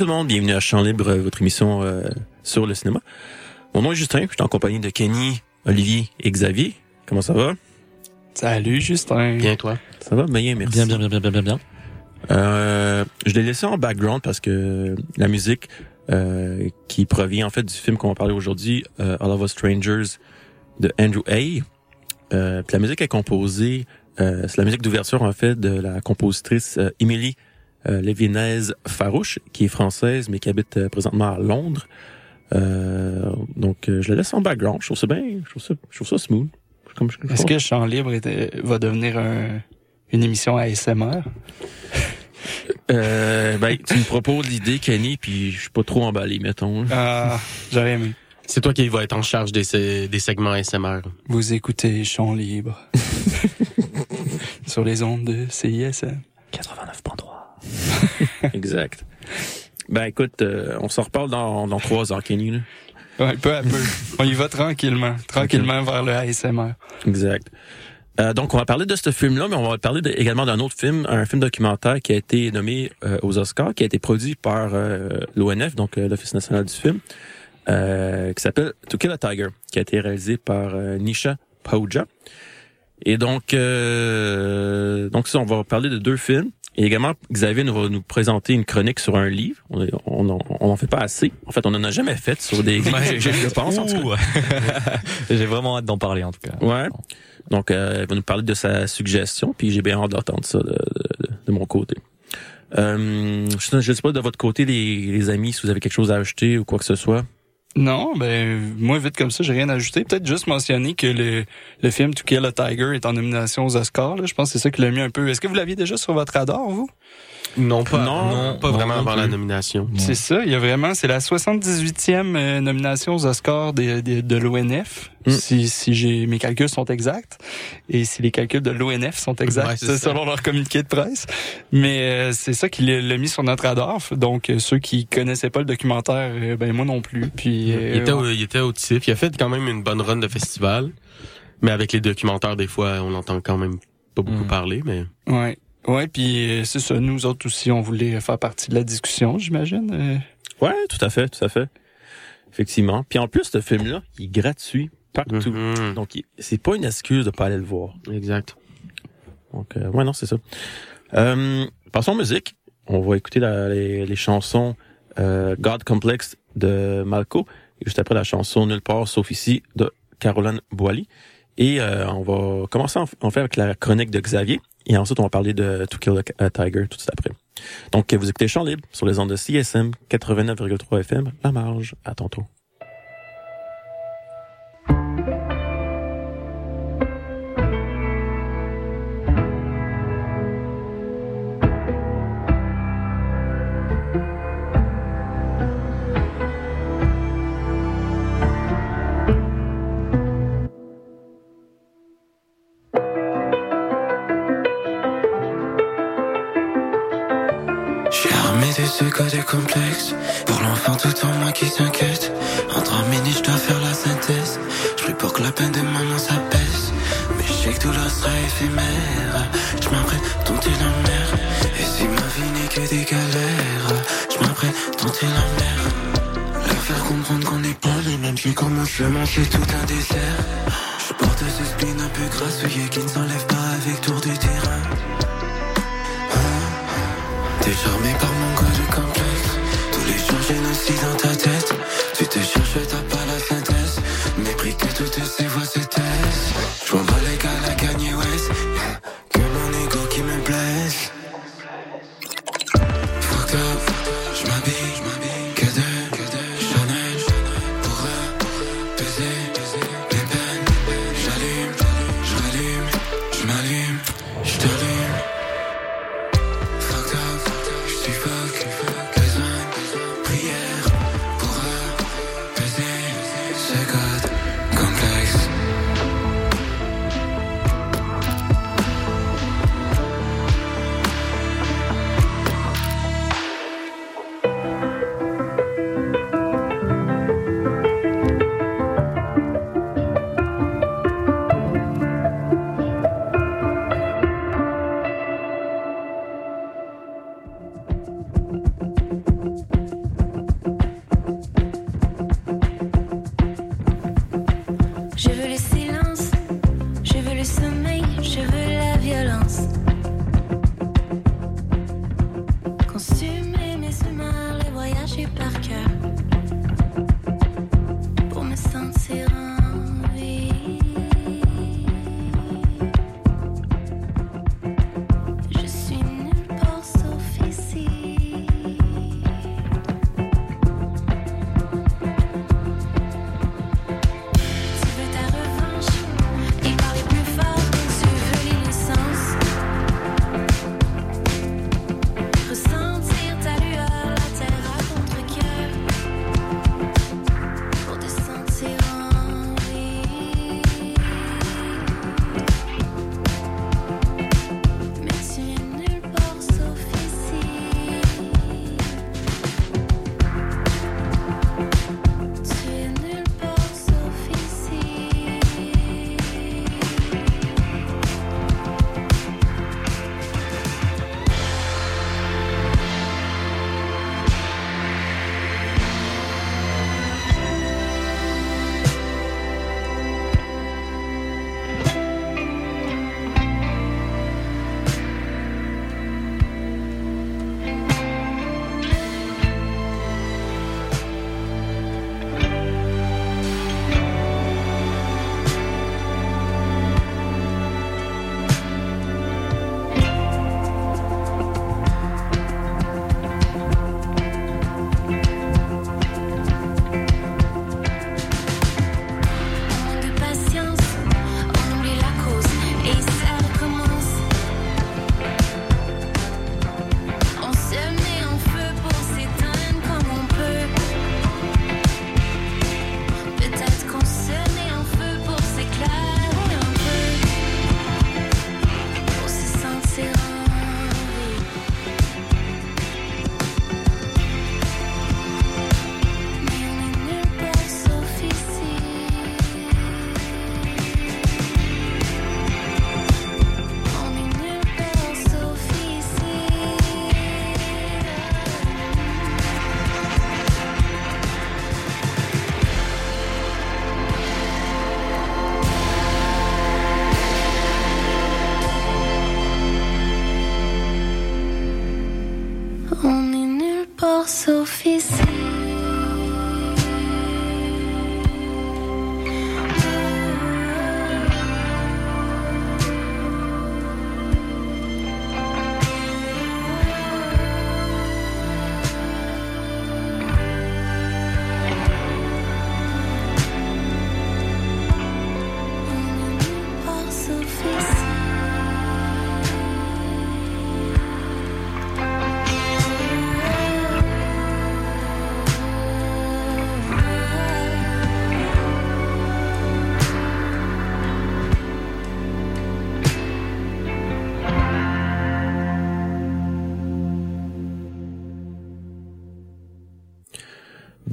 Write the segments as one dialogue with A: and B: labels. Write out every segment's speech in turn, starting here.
A: Tout le monde, bienvenue à Champ Libre, votre émission euh, sur le cinéma. Mon nom est Justin, je suis en compagnie de Kenny, Olivier et Xavier. Comment ça va?
B: Salut Justin.
C: Bien toi?
A: Ça va bien, merci.
C: Bien, bien, bien, bien, bien, bien, bien.
A: Euh, je l'ai laissé en background parce que la musique euh, qui provient en fait du film qu'on va parler aujourd'hui, euh, All of Us Strangers de Andrew Hay. Euh, la musique est composée, euh, c'est la musique d'ouverture en fait de la compositrice euh, Émilie euh, Lévinez Farouche, qui est française mais qui habite euh, présentement à Londres. Euh, donc euh, je la laisse en background. Je trouve ça bien, je trouve ça, je trouve ça smooth. Comme, je-
B: Est-ce que Chant Libre était- va devenir un- une émission ASMR?
A: Euh, ben, tu me proposes l'idée, Kenny, puis je suis pas trop emballé, mettons.
B: Ah, j'aurais aimé.
C: C'est toi qui va être en charge des, des segments SMR.
B: Vous écoutez Chant Libre. Sur les ondes de CISM. 89.3.
A: exact. Ben écoute, euh, on s'en reparle dans, dans trois heures, Kenny. Là.
B: Ouais, peu à peu. On y va tranquillement. Tranquillement vers le ASMR.
A: Exact. Euh, donc, on va parler de ce film-là, mais on va parler de- également d'un autre film, un film documentaire qui a été nommé euh, aux Oscars, qui a été produit par l'ONF, donc l'Office national du film, qui s'appelle To Kill a Tiger, qui a été réalisé par Nisha Pauja. Et donc, euh, donc ça, on va parler de deux films. Et également, Xavier nous va nous présenter une chronique sur un livre. On est- on en on en fait pas assez. En fait, on en a jamais fait sur des livres, je, je pense. en tout cas.
D: Ouh. J'ai vraiment hâte d'en parler en tout cas.
A: Ouais. Donc, euh, elle va nous parler de sa suggestion, puis j'ai bien hâte d'entendre ça de, de, de mon côté. Euh, je ne sais pas de votre côté, les, les amis, si vous avez quelque chose à ajouter ou quoi que ce soit.
B: Non, ben, moi, vite comme ça, j'ai rien à ajouter. Peut-être juste mentionner que le, le film To Kill a Tiger est en nomination aux Oscars. Là. Je pense que c'est ça qui l'a mis un peu. Est-ce que vous l'aviez déjà sur votre radar, vous?
C: Non, pas,
A: Non,
C: non, pas
D: non,
C: vraiment
D: non
C: avant la nomination.
B: C'est ça, il y a vraiment, c'est la 78e euh, nomination aux Oscars de, de, de l'ONF,
A: Mm.
B: si, si j'ai mes calculs sont exacts, et si les calculs de l'ONF sont exacts,
C: Ouais, c'est
B: c'est
C: ça.
B: selon leur communiqué de presse. Mais euh, c'est ça qui l'a mis sur notre radar. Donc euh, ceux qui connaissaient pas le documentaire, euh, ben moi non plus. Puis euh,
C: il, était, au-
B: ouais.
C: il était au TIFF. Il a fait quand même une bonne run de festival. Mais avec les documentaires, des fois, on entend quand même pas beaucoup
D: Mm.
C: parler, mais
B: ouais, ouais, puis euh, c'est ça. Nous autres aussi, on voulait faire partie de la discussion, j'imagine. euh.
A: Ouais, tout à fait, tout à fait. Effectivement. Puis en plus, ce film-là, il est gratuit partout.
C: Mhm.
A: Donc, c'est pas une excuse de pas aller le voir.
C: Exact.
A: Donc, euh, ouais, non, c'est ça. Euh, passons en musique. On va écouter la- les, les chansons euh, God Complex de Malco, et juste après la chanson Nulle part sauf ici de Caroline Boily. Et euh, on va commencer en, en fait avec la chronique de Xavier, et ensuite on va parler de To Kill a, a Tiger tout de suite après. Donc, vous écoutez Chant Libre sur les ondes de CSM 89,3 FM, La Marge. À tantôt.
E: Take a.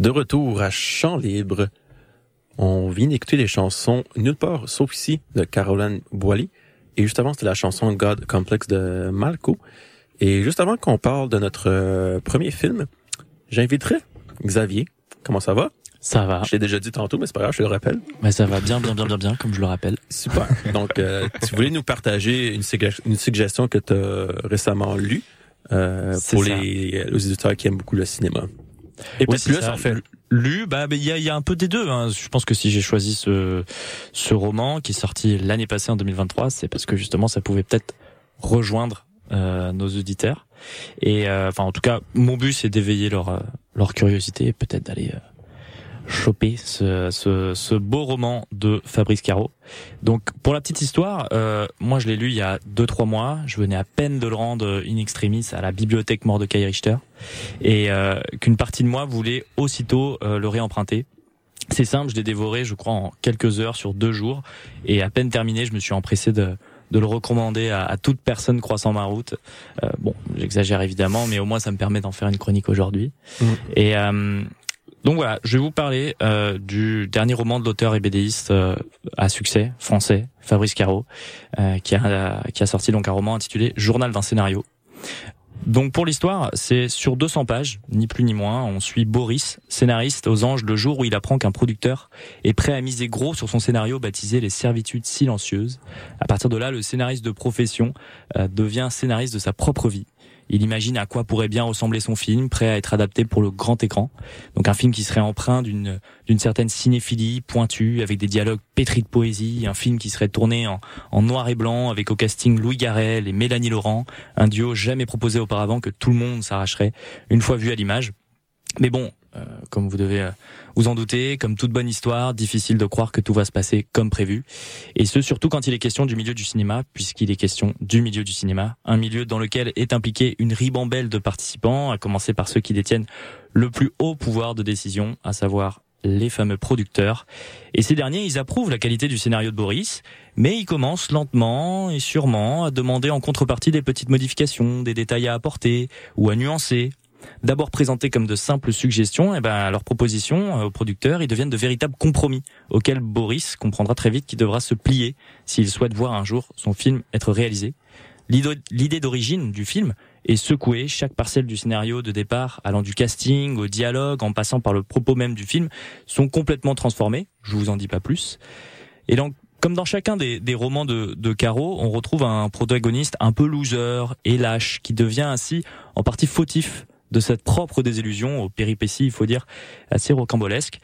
E: De
A: retour à Chant Libre, on vient d'écouter les chansons Nulle part sauf ici de Caroline Boily. Et juste avant, c'était la chanson God Complex de Malco. Et juste avant qu'on parle de notre euh, premier film, j'inviterai Xavier. Comment ça va?
D: Ça va.
A: Je l'ai déjà dit tantôt, mais c'est pas grave, je le rappelle.
D: Mais ça va bien, bien, bien, bien, bien, comme je le rappelle.
A: Super. Donc, euh, tu voulais nous partager une, sugge- une suggestion que tu as récemment lue euh, pour les, les auditeurs qui aiment beaucoup le cinéma. Et
D: Oui,
A: plus,
D: ça.
A: en fait.
D: Lu, bah, il y a, y a un peu des deux. hein. Je pense que si j'ai choisi ce, ce roman qui est sorti l'année passée en 2023, c'est parce que justement ça pouvait peut-être rejoindre euh, nos auditeurs. Et euh, enfin, en tout cas, mon but c'est d'éveiller leur euh, leur curiosité et peut-être d'aller euh, choper ce, ce, ce beau roman de Fabrice Caro. Donc, pour la petite histoire, euh, moi je l'ai lu il y a deux trois mois. Je venais à peine de le rendre in extremis à la bibliothèque Mordecai Richter et euh, qu'une partie de moi voulait aussitôt euh, le réemprunter. C'est simple, je l'ai dévoré, je crois, en quelques heures sur deux jours, et à peine terminé, je me suis empressé de, de le recommander à, à toute personne croisant ma route. Euh, bon, j'exagère évidemment, mais au moins ça me permet d'en faire une chronique aujourd'hui.
A: Mhm.
D: Et euh, donc voilà, je vais vous parler euh, du dernier roman de l'auteur et BDiste euh, à succès français, Fabrice Caro, euh, qui a qui a sorti donc un roman intitulé Journal d'un scénario. Donc pour l'histoire, c'est sur 200 pages, ni plus ni moins. On suit Boris, scénariste aux anges, le jour où il apprend qu'un producteur est prêt à miser gros sur son scénario baptisé Les Servitudes Silencieuses. À partir de là, le scénariste de profession euh, devient scénariste de sa propre vie. Il imagine à quoi pourrait bien ressembler son film, prêt à être adapté pour le grand écran. Donc un film qui serait empreint d'une d'une certaine cinéphilie pointue, avec des dialogues pétris de poésie, un film qui serait tourné en, en noir et blanc, avec au casting Louis Garrel et Mélanie Laurent, un duo jamais proposé auparavant que tout le monde s'arracherait une fois vu à l'image. Mais bon, comme vous devez euh, vous en douter, comme toute bonne histoire, difficile de croire que tout va se passer comme prévu. Et ce, surtout quand il est question du milieu du cinéma, puisqu'il est question du milieu du cinéma, un milieu dans lequel est impliqué une ribambelle de participants, à commencer par ceux qui détiennent le plus haut pouvoir de décision, à savoir les fameux producteurs. Et ces derniers, ils approuvent la qualité du scénario de Boris, mais ils commencent lentement et sûrement à demander en contrepartie des petites modifications, des détails à apporter ou à nuancer. D'abord présentés comme de simples suggestions, et ben à leurs propositions euh, aux producteurs, ils deviennent de véritables compromis auxquels Boris comprendra très vite qu'il devra se plier s'il souhaite voir un jour son film être réalisé. L'idée l'idée d'origine du film est secouée, chaque parcelle du scénario de départ, allant du casting au dialogue, en passant par le propos même du film, sont complètement transformées. Je vous en dis pas plus. Et donc, comme dans chacun des, des romans de, de Caro, on retrouve un protagoniste un peu loser et lâche, qui devient ainsi en partie fautif de cette propre désillusion aux péripéties, il faut dire, assez rocambolesques.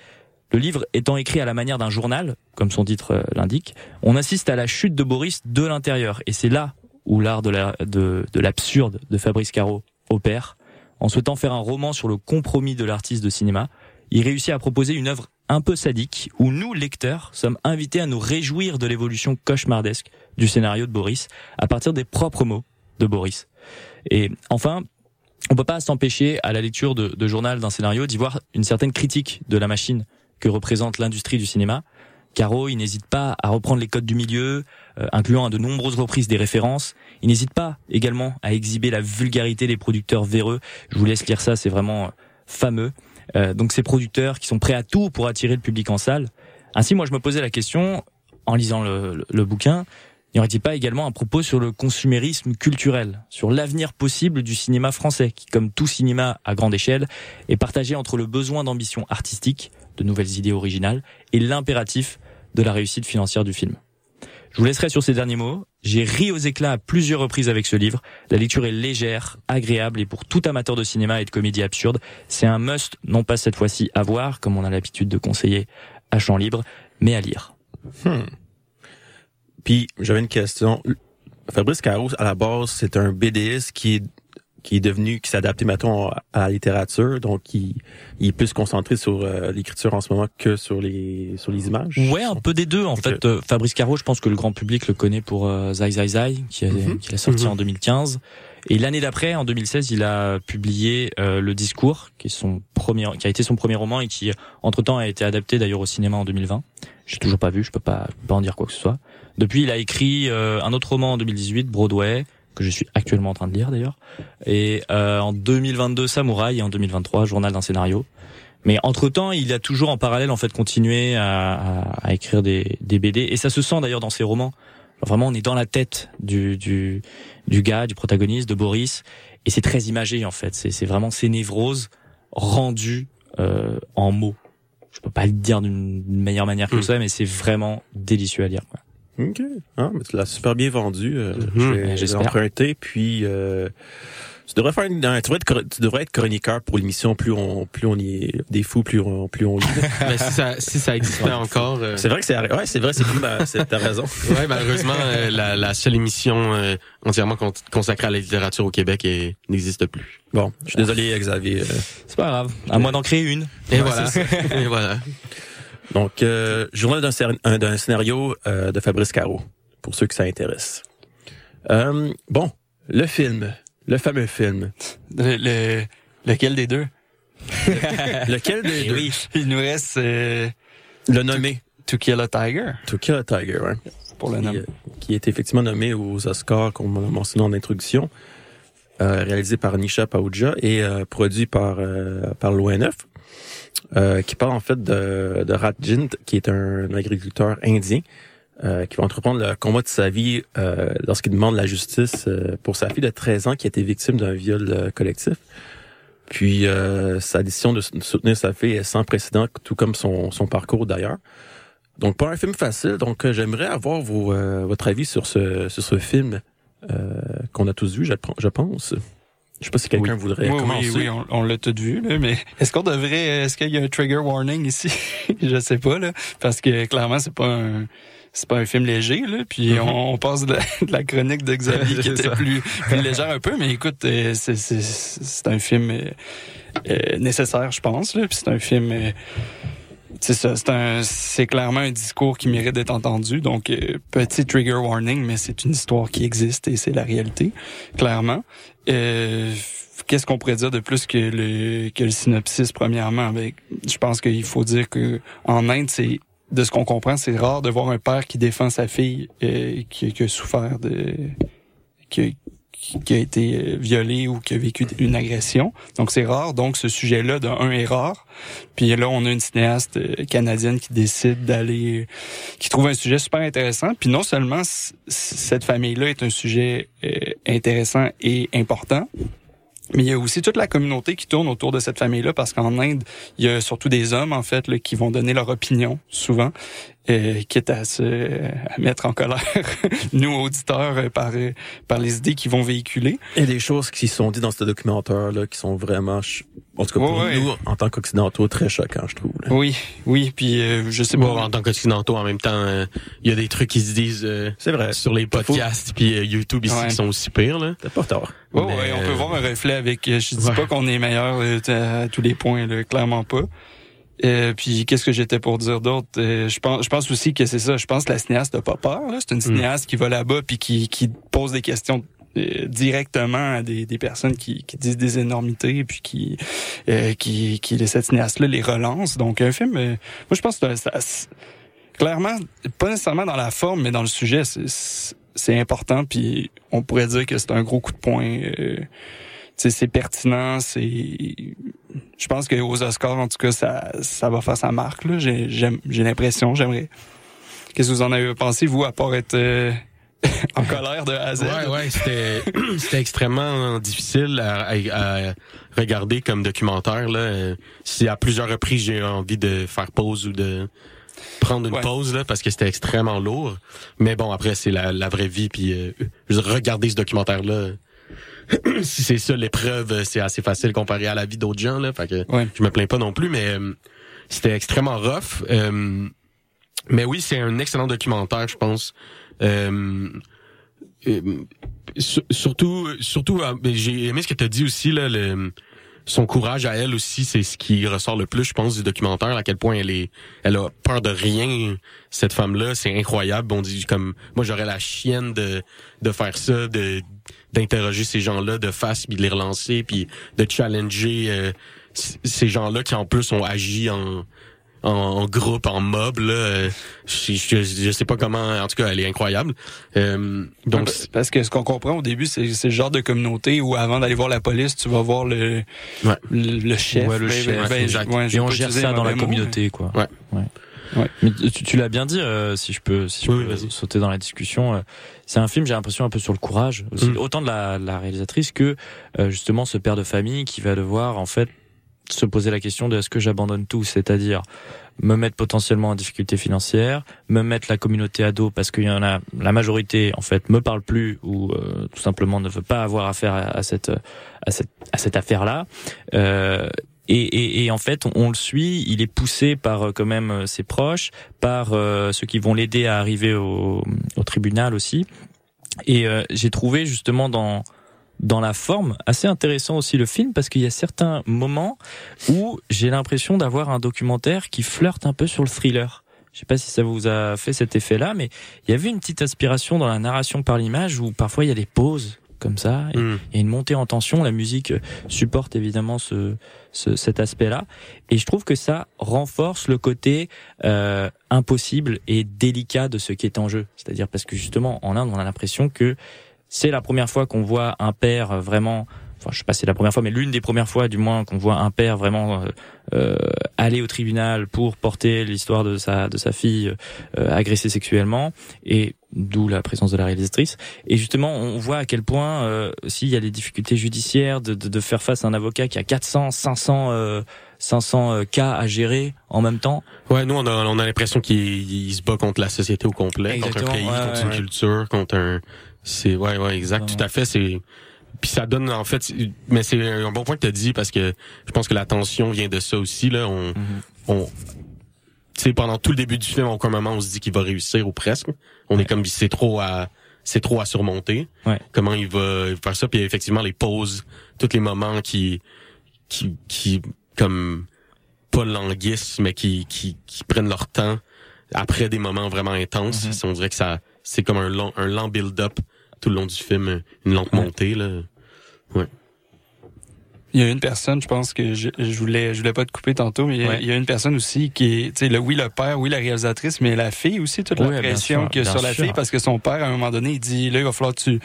D: Le livre étant écrit à la manière d'un journal, comme son titre euh, l'indique, on assiste à la chute de Boris de l'intérieur. Et c'est là où l'art de la- de- l'absurde de, Fabrice Caro opère. En souhaitant faire un roman sur le compromis de l'artiste de cinéma, il réussit à proposer une œuvre un peu sadique où nous, lecteurs, sommes invités à nous réjouir de l'évolution cauchemardesque du scénario de Boris à partir des propres mots de Boris. Et enfin, on peut pas s'empêcher à la lecture de, de journal d'un scénario d'y voir une certaine critique de la machine que représente l'industrie du cinéma. Caro, il n'hésite pas à reprendre les codes du milieu, euh, incluant à de nombreuses reprises des références. Il n'hésite pas également à exhiber la vulgarité des producteurs véreux. Je vous laisse lire ça, c'est vraiment euh, fameux. Euh, donc ces producteurs qui sont prêts à tout pour attirer le public en salle. Ainsi, moi, je me posais la question, en lisant le, le- le bouquin, n'y aurait-il pas également un propos sur le consumérisme culturel, sur l'avenir possible du cinéma français, qui, comme tout cinéma à grande échelle, est partagé entre le besoin d'ambition artistique, de nouvelles idées originales, et l'impératif de la réussite financière du film? Je vous laisserai sur ces derniers mots. J'ai ri aux éclats à plusieurs reprises avec ce livre. La lecture est légère, agréable et pour tout amateur de cinéma et de comédie absurde, c'est un must, non pas cette fois-ci à voir, comme on a l'habitude de conseiller à champ libre, mais à lire.
A: Hmm. Puis j'avais une question. Fabrice Caro, à la base, c'est un BDiste qui est qui est devenu, qui s'est adapté, mettons, à la littérature, donc il, il est plus concentré sur euh, l'écriture en ce moment que sur les sur les images.
D: Ouais, un peu des deux. En fait, euh, Fabrice Caro, je pense que le grand public le connaît pour euh, Zai Zai Zai, qui a,
A: Mhm.
D: qui a sorti
C: Mhm.
D: en 2015. Et l'année d'après, en 2016, il a publié Le Discours, qui est son premier, qui a été son premier roman et qui, entre temps, a été adapté d'ailleurs au cinéma en 2020. J'ai toujours pas vu, je peux pas, je peux pas en dire quoi que ce soit. Depuis, il a écrit euh, un autre roman en 2018, Broadway, que je suis actuellement en train de lire d'ailleurs. Et euh, en 2022, Samouraï, et en 2023, Journal d'un scénario. Mais entre temps, il a toujours en parallèle en fait continué à, à, à écrire des, des BD et ça se sent d'ailleurs dans ses romans. Vraiment, on est dans la tête du, du du gars, du protagoniste, de Boris, et c'est très imagé en fait. C'est vraiment ces névroses rendues euh, en mots. Je peux pas le dire d'une meilleure manière que
C: Mm.
D: ça, mais c'est vraiment délicieux à lire. Quoi.
A: Ok. Ah, mais tu l'as super bien vendu. Euh. Je vais-
D: Ouais,
A: je vais
D: j'espère.
A: emprunter. Puis euh, tu devrais faire une, tu devrais être, tu devrais être chroniqueur pour l'émission. Plus on plus on y est des fous, plus on plus on lit.
C: Mais si ça, si ça existait encore, euh,
A: c'est vrai que c'est ouais, c'est vrai, c'est plus ma- t'as raison.
C: ouais, malheureusement, euh, la, la seule émission euh, entièrement con- consacrée à la littérature au Québec n'existe plus.
A: Bon, je suis désolé Xavier. euh.
D: C'est pas grave. À moins d'en créer une.
C: Et
A: Ouais,
C: voilà. Et voilà.
A: Donc, euh, journal d'un scénar- un- d'un scénario euh, de Fabrice Caro, pour ceux que ça intéresse. Euh, bon, le film, le fameux film.
B: Le, le- lequel des deux?
A: Lequel des deux?
B: Il nous reste euh,
A: Le nommé.
B: To Kill a Tiger,
A: To Kill a Tiger, ouais.
B: pour le
A: qui,
B: nom.
A: euh, qui est effectivement nommé aux Oscars, comme on l'a mentionné en introduction, euh, réalisé par Nisha Paouja et euh, produit par euh, par l'ONF, euh, qui parle en fait de, de Ratjint, qui est un agriculteur indien euh, qui va entreprendre le combat de sa vie euh, lorsqu'il demande la justice euh, pour sa fille de 13 ans qui a été victime d'un viol euh, collectif. Puis sa décision de soutenir sa fille est sans précédent, tout comme son, son parcours d'ailleurs. Donc pas un film facile. Donc j'aimerais avoir vos, votre avis sur ce sur ce film qu'on a tous vu, je pense. Je sais pas si quelqu'un voudrait
B: Oui,
A: commencer.
B: oui, oui, on, on l'a tout vu, là, mais est-ce qu'on devrait, est-ce qu'il y a un trigger warning ici? je sais pas, là, parce que clairement, c'est pas un, c'est pas un film léger, là, puis on, on passe de la, de la chronique de Xavier qui
C: C'est
B: était plus, plus légère un peu, mais écoute, euh, c'est, un film euh, euh, nécessaire, je pense, là, puis c'est un film, c'est ça, c'est un, c'est clairement un discours qui mérite d'être entendu. Donc, petit trigger warning, mais c'est une histoire qui existe et c'est la réalité, clairement. Euh, Qu'est-ce qu'on pourrait dire de plus que le, que le synopsis, premièrement? Avec, je pense qu'il faut dire que en Inde, c'est de ce qu'on comprend, c'est rare de voir un père qui défend sa fille euh, qui, qui a souffert de... Qui, qui- a été euh, violée ou qui a vécu une agression. Donc c'est rare. Donc ce sujet-là, de un, est rare. Puis là, on a une cinéaste euh, canadienne qui décide d'aller, qui trouve un sujet super intéressant. Puis non seulement cette famille-là est un sujet euh, intéressant et important, mais il y a aussi toute la communauté qui tourne autour de cette famille-là parce qu'en Inde, il y a surtout des hommes en fait là, qui vont donner leur opinion souvent, euh, quitte à se à mettre en colère nous auditeurs euh, par euh, par les idées qu'ils vont véhiculer.
A: Il y a des choses qui sont dites dans ce documentaire-là qui sont vraiment, ch- en tout cas pour
B: Ouais, ouais.
A: nous, en tant qu'occidentaux, très choquants, je trouve. là.
B: Oui, oui, puis euh, je sais
C: Bon,
B: pas.
C: en tant qu'occidentaux, en même temps, euh, il y a des trucs qui se disent euh,
A: C'est vrai.
C: sur les podcasts puis euh, YouTube ici
B: Ouais.
C: qui sont aussi pires. Là.
A: T'as pas tort.
B: Ouais,
C: Mais,
B: ouais, on peut voir un reflet avec. Je dis
C: Ouais.
B: pas qu'on est meilleur à tous les points, là, clairement pas. Euh, puis qu'est-ce que j'étais pour dire d'autre? Euh, Je pense, je pense aussi que c'est ça. Je pense que la cinéaste n'a pas peur. là. C'est une cinéaste qui va là-bas puis qui, qui pose des questions euh, directement à des, des personnes qui, qui disent des énormités puis qui euh, qui, qui cette cinéaste-là les relance. Donc un film, euh, moi je pense que ça, clairement pas nécessairement dans la forme mais dans le sujet, c'est important puis on pourrait dire que c'est un gros coup de poing. C'est pertinent, c'est je pense qu'aux Oscars, en tout cas, ça, ça va faire sa marque. Là. J'ai, j'ai l'impression, j'aimerais. Qu'est-ce que vous en avez pensé, vous, à part être euh, en colère de Z?
C: Ouais, ouais, c'était c'était extrêmement difficile à, à- à regarder comme documentaire. Là. Si à plusieurs reprises j'ai envie de faire pause ou de prendre une
B: Ouais.
C: pause là parce que c'était extrêmement lourd. Mais bon, après c'est la, la vraie vie puis euh, regarder ce documentaire là. si c'est ça l'épreuve, c'est assez facile comparé à la vie d'autres gens là. Fait que
B: Ouais.
C: je me plains pas non plus, mais euh, c'était extrêmement rough. Euh, mais oui, c'est un excellent documentaire, je pense. Euh, sur- surtout, surtout, j'ai aimé ce que tu as dit aussi là. Le, son courage à elle aussi, c'est ce qui ressort le plus, je pense, du documentaire. À quel point elle est, elle a peur de rien. Cette femme-là, c'est incroyable. On dit comme, moi, j'aurais la chienne de de faire ça, de d'interroger ces gens-là de face, puis de les relancer, puis de challenger euh, ces gens-là qui en plus ont agi en en, en groupe, en mob. Là, euh, je, je, je sais pas comment. En tout cas, elle est incroyable. Euh, donc,
B: Ouais, parce que ce qu'on comprend au début, c'est, c'est le genre de communauté où avant d'aller voir la police, tu vas voir le,
C: Ouais.
B: le, le chef.
D: Ouais, le chef,
B: ouais, je
D: Et on gère ça dans la communauté, quoi.
C: Ouais.
D: Ouais. Mais tu, tu l'as bien dit, euh, si je peux, si je
C: Oui,
D: peux sauter dans la discussion. euh, c'est un film, j'ai l'impression un peu sur le courage, aussi,
C: Mm.
D: autant de la, la réalisatrice que euh, justement ce père de famille qui va devoir en fait se poser la question de est-ce que j'abandonne tout, c'est-à-dire me mettre potentiellement en difficulté financière, me mettre la communauté à dos parce qu'il y en a la majorité en fait me parle plus ou euh, tout simplement ne veut pas avoir affaire à, à cette à cette à cette affaire là. Euh, et, et, et en fait, on, le suit. Il est poussé par euh, quand même euh, ses proches, par euh, ceux qui vont l'aider à arriver au, au tribunal aussi. Et euh, j'ai trouvé justement dans dans la forme assez intéressant aussi le film parce qu'il y a certains moments où j'ai l'impression d'avoir un documentaire qui flirte un peu sur le thriller. Je sais pas si ça vous a fait cet effet-là, mais il y avait une petite aspiration dans la narration par l'image où parfois il y a des pauses comme ça, et
C: hum,
D: il y a une montée en tension. La musique euh, supporte évidemment ce, ce- cet aspect-là, et je trouve que ça renforce le côté euh, impossible et délicat de ce qui est en jeu. C'est-à-dire parce que justement en Inde, on a l'impression que c'est la première fois qu'on voit un père vraiment enfin je sais pas si c'est la première fois, mais l'une des premières fois du moins qu'on voit un père vraiment euh, euh, aller au tribunal pour porter l'histoire de sa de sa fille euh, agressée sexuellement et d'où la présence de la réalisatrice. Et justement, on voit à quel point euh, s'il y a des difficultés judiciaires de, de, de faire face à un avocat qui a 400, 500 euh, 500 euh, cas à gérer en même temps.
C: Ouais, nous on a, on a l'impression qu'il il se bat contre la société au complet, contre un pays,
D: ouais,
C: contre
D: ouais,
C: une
D: ouais.
C: culture, contre un. C'est ouais, ouais, exact, tout à fait. C'est puis ça donne en fait, mais c'est un bon point que tu as dit parce que je pense que la tension vient de ça aussi là. On,
D: Mhm.
C: on, tu sais, pendant tout le début du film, aucun moment on se dit qu'il va réussir ou presque. On est comme c'est trop à c'est trop à surmonter.
D: Ouais.
C: Comment il va faire ça? Puis effectivement les pauses, tous les moments qui qui qui comme pas languissent mais qui qui qui prennent leur temps après des moments vraiment intenses.
D: Mhm.
C: On dirait que ça c'est comme un long un lent build-up tout le long du film, une lente
D: Ouais.
C: montée là.
B: Il y a une personne, je pense que je, je voulais, je voulais pas te couper tantôt, mais il y a-
D: Ouais.
B: il y, a une personne aussi qui est, tu sais, le, oui, le père, oui, la réalisatrice, mais la fille aussi, toute
D: Oui,
B: la pression qu'il y a
D: bien
B: sur la
D: sûr.
B: fille, parce que son père, à un moment donné, il dit, là, il va falloir que tu,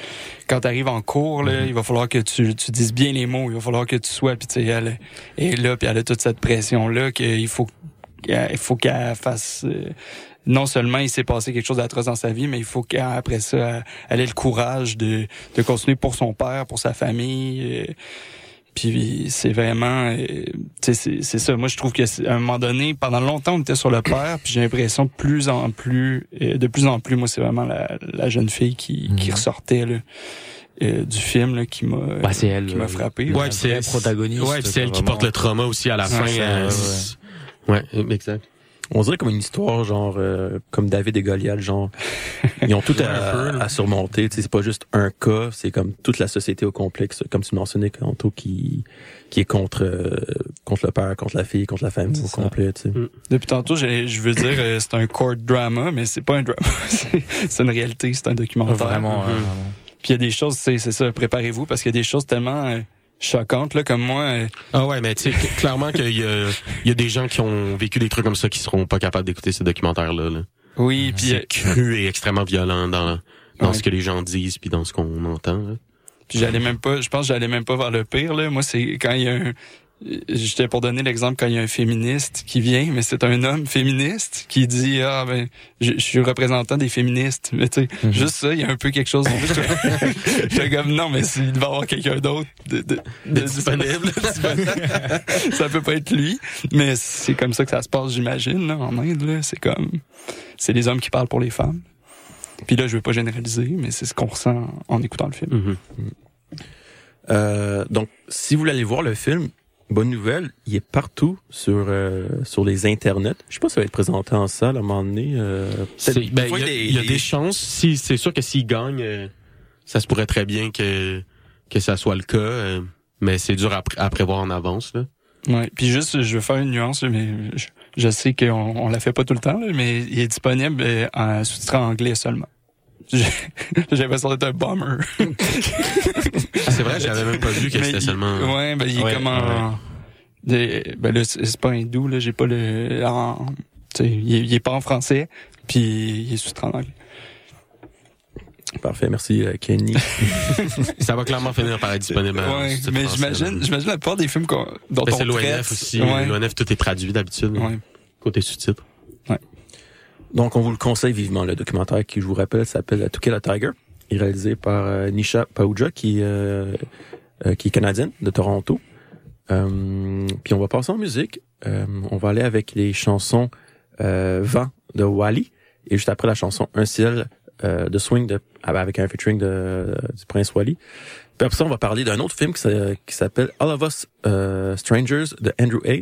B: quand tu arrives en cours, là, il va falloir que tu, tu dises bien les mots, il va falloir que tu sois, puis tu sais, elle est là, puis elle a toute cette pression-là qu'il faut, il faut qu'elle fasse, euh, non seulement il s'est passé quelque chose d'atroce dans sa vie, mais il faut qu'après ça, elle ait le courage de, de continuer pour son père, pour sa famille. euh, puis c'est vraiment, euh, tu sais, c'est c'est ça. Moi, je trouve que c'est- à un moment donné, pendant longtemps, on était sur le père, puis j'ai l'impression de plus en plus, euh, de plus en plus, moi, c'est vraiment la, la jeune fille qui, qui
D: Mhm.
B: ressortait là, euh, du film là, qui m'a,
D: Bah, c'est elle
B: qui m'a frappé.
C: Ouais, c'est
D: protagoniste.
C: Ouais, c'est elle qui porte le trauma aussi à la fin. euh,
D: ouais,
C: ouais, exact.
A: On dirait comme une histoire, genre, euh, comme David et Goliath, genre, ils ont tout à,
C: un peu, là.
A: à surmonter. Tu sais, c'est pas juste un cas, c'est comme toute la société au complexe, comme tu mentionnais, Kanto, qui, qui est contre, euh, contre le père, contre la fille, contre la famille au
D: ça.
A: complet, tu sais.
B: Depuis tantôt, je veux dire, euh, c'est un court drama, mais c'est pas un drama. C'est- c'est une réalité, c'est un documentaire.
D: Vraiment, euh, vraiment.
B: Puis il y a des choses, c'est c'est ça, préparez-vous, parce qu'il y a des choses tellement euh, choquantes, là, comme moi. euh,
C: Ah ouais, mais tu sais, cl- clairement qu'il y y a des gens qui ont vécu des trucs comme ça qui seront pas capables d'écouter ce documentaire-là. Là.
B: oui, puis euh,
C: C'est cru et extrêmement violent dans, dans
B: Ouais.
C: ce que les gens disent puis dans ce qu'on entend. Là.
B: Puis j'allais même pas, je pense que j'allais même pas vers le pire là. Moi c'est quand il y a un J'étais pour donner l'exemple quand il y a un féministe qui vient, mais c'est un homme féministe qui dit ah ben je, je suis représentant des féministes. Mais tu sais,
D: Mhm.
B: juste ça, il y a un peu quelque chose. J'étais comme non, mais s'il devait y avoir quelqu'un d'autre de, de, de disponible, ça peut pas être lui. Mais c'est comme ça que ça se passe, j'imagine, là, en Inde. Là, c'est comme c'est les hommes qui parlent pour les femmes. Puis là, je veux pas généraliser, mais c'est ce qu'on ressent en écoutant le film.
C: Mhm.
A: Euh, donc, si vous voulez aller voir le film, bonne nouvelle, il est partout sur euh, sur les internets. Je sais pas si ça va être présenté en salle à un moment donné. Euh,
C: ben, il y a,
A: des-
C: il y a
A: des-
C: des chances. Si, c'est sûr que s'il gagne, euh, ça se pourrait très bien que que ça soit le cas. euh, mais c'est dur à, pré- à prévoir en avance. Là.
B: Ouais. Puis juste, je veux faire une nuance, mais je, je sais qu'on on la fait pas tout le temps, là, mais il est disponible euh, en sous-titré en anglais seulement. J'ai l'impression d'être un bummer.
C: Ah, c'est vrai, j'avais même pas vu que c'était seulement.
B: Ouais, ben il est
C: Ouais,
B: comme en. des- ben là, c'est pas hindou, là, j'ai pas le. En, tu sais, il, est, il est pas en français, puis il est sous-titré en anglais.
A: Parfait, merci euh, Kenny.
C: Ça va clairement finir par être disponible. en
B: ouais, mais
C: français,
B: j'imagine, la plupart des films qu'on- dont
C: Ben,
B: on
C: c'est l'ONF aussi.
B: Ouais.
C: L'ONF, tout est traduit d'habitude.
B: Ouais.
C: Côté sous-titres.
A: Donc, on vous le conseille vivement, le documentaire qui, je vous rappelle, s'appelle To Kill a Tiger. Est réalisé par euh, Nisha Pauja, qui, euh, euh, qui est canadienne, de Toronto. Puis on va passer en musique. On va aller avec les chansons Vent de Wally et juste après la chanson Un ciel de swing de, avec un featuring de, du prince Wally. Puis après ça, on va parler d'un autre film qui, s'a- qui s'appelle All of Us Strangers de Andrew A.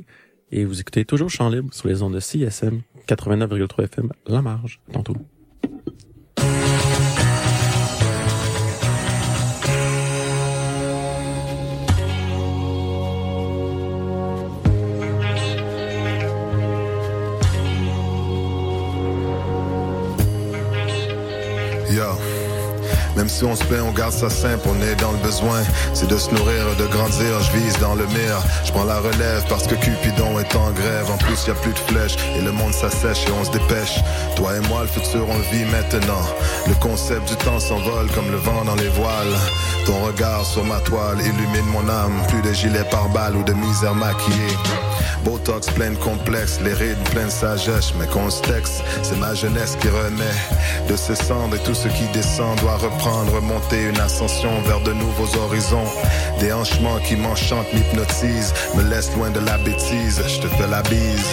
A: Et vous écoutez toujours Chant Libre sur les ondes de CSM 89,3 FM La Marge. Tantôt.
F: Même si on se plaint, on garde ça simple, on est dans le besoin. C'est de se nourrir, de grandir, je vise dans le mire. Je prends la relève parce que Cupidon est en grève. En plus, y a plus de flèches et le monde s'assèche et on se dépêche. Toi et moi, le futur, on le vit maintenant. Le concept du temps s'envole comme le vent dans les voiles. Ton regard sur ma toile illumine mon âme. Plus de gilets par balles ou de misère maquillée. Botox plein de complexes, les rides pleines de sagesse, mais qu'on c'est ma jeunesse qui renaît de ses cendres et tout ce qui descend doit reprendre, monter une ascension vers de nouveaux horizons. Des hanchements qui m'enchantent, m'hypnotisent, me laissent loin de la bêtise, je te fais la bise.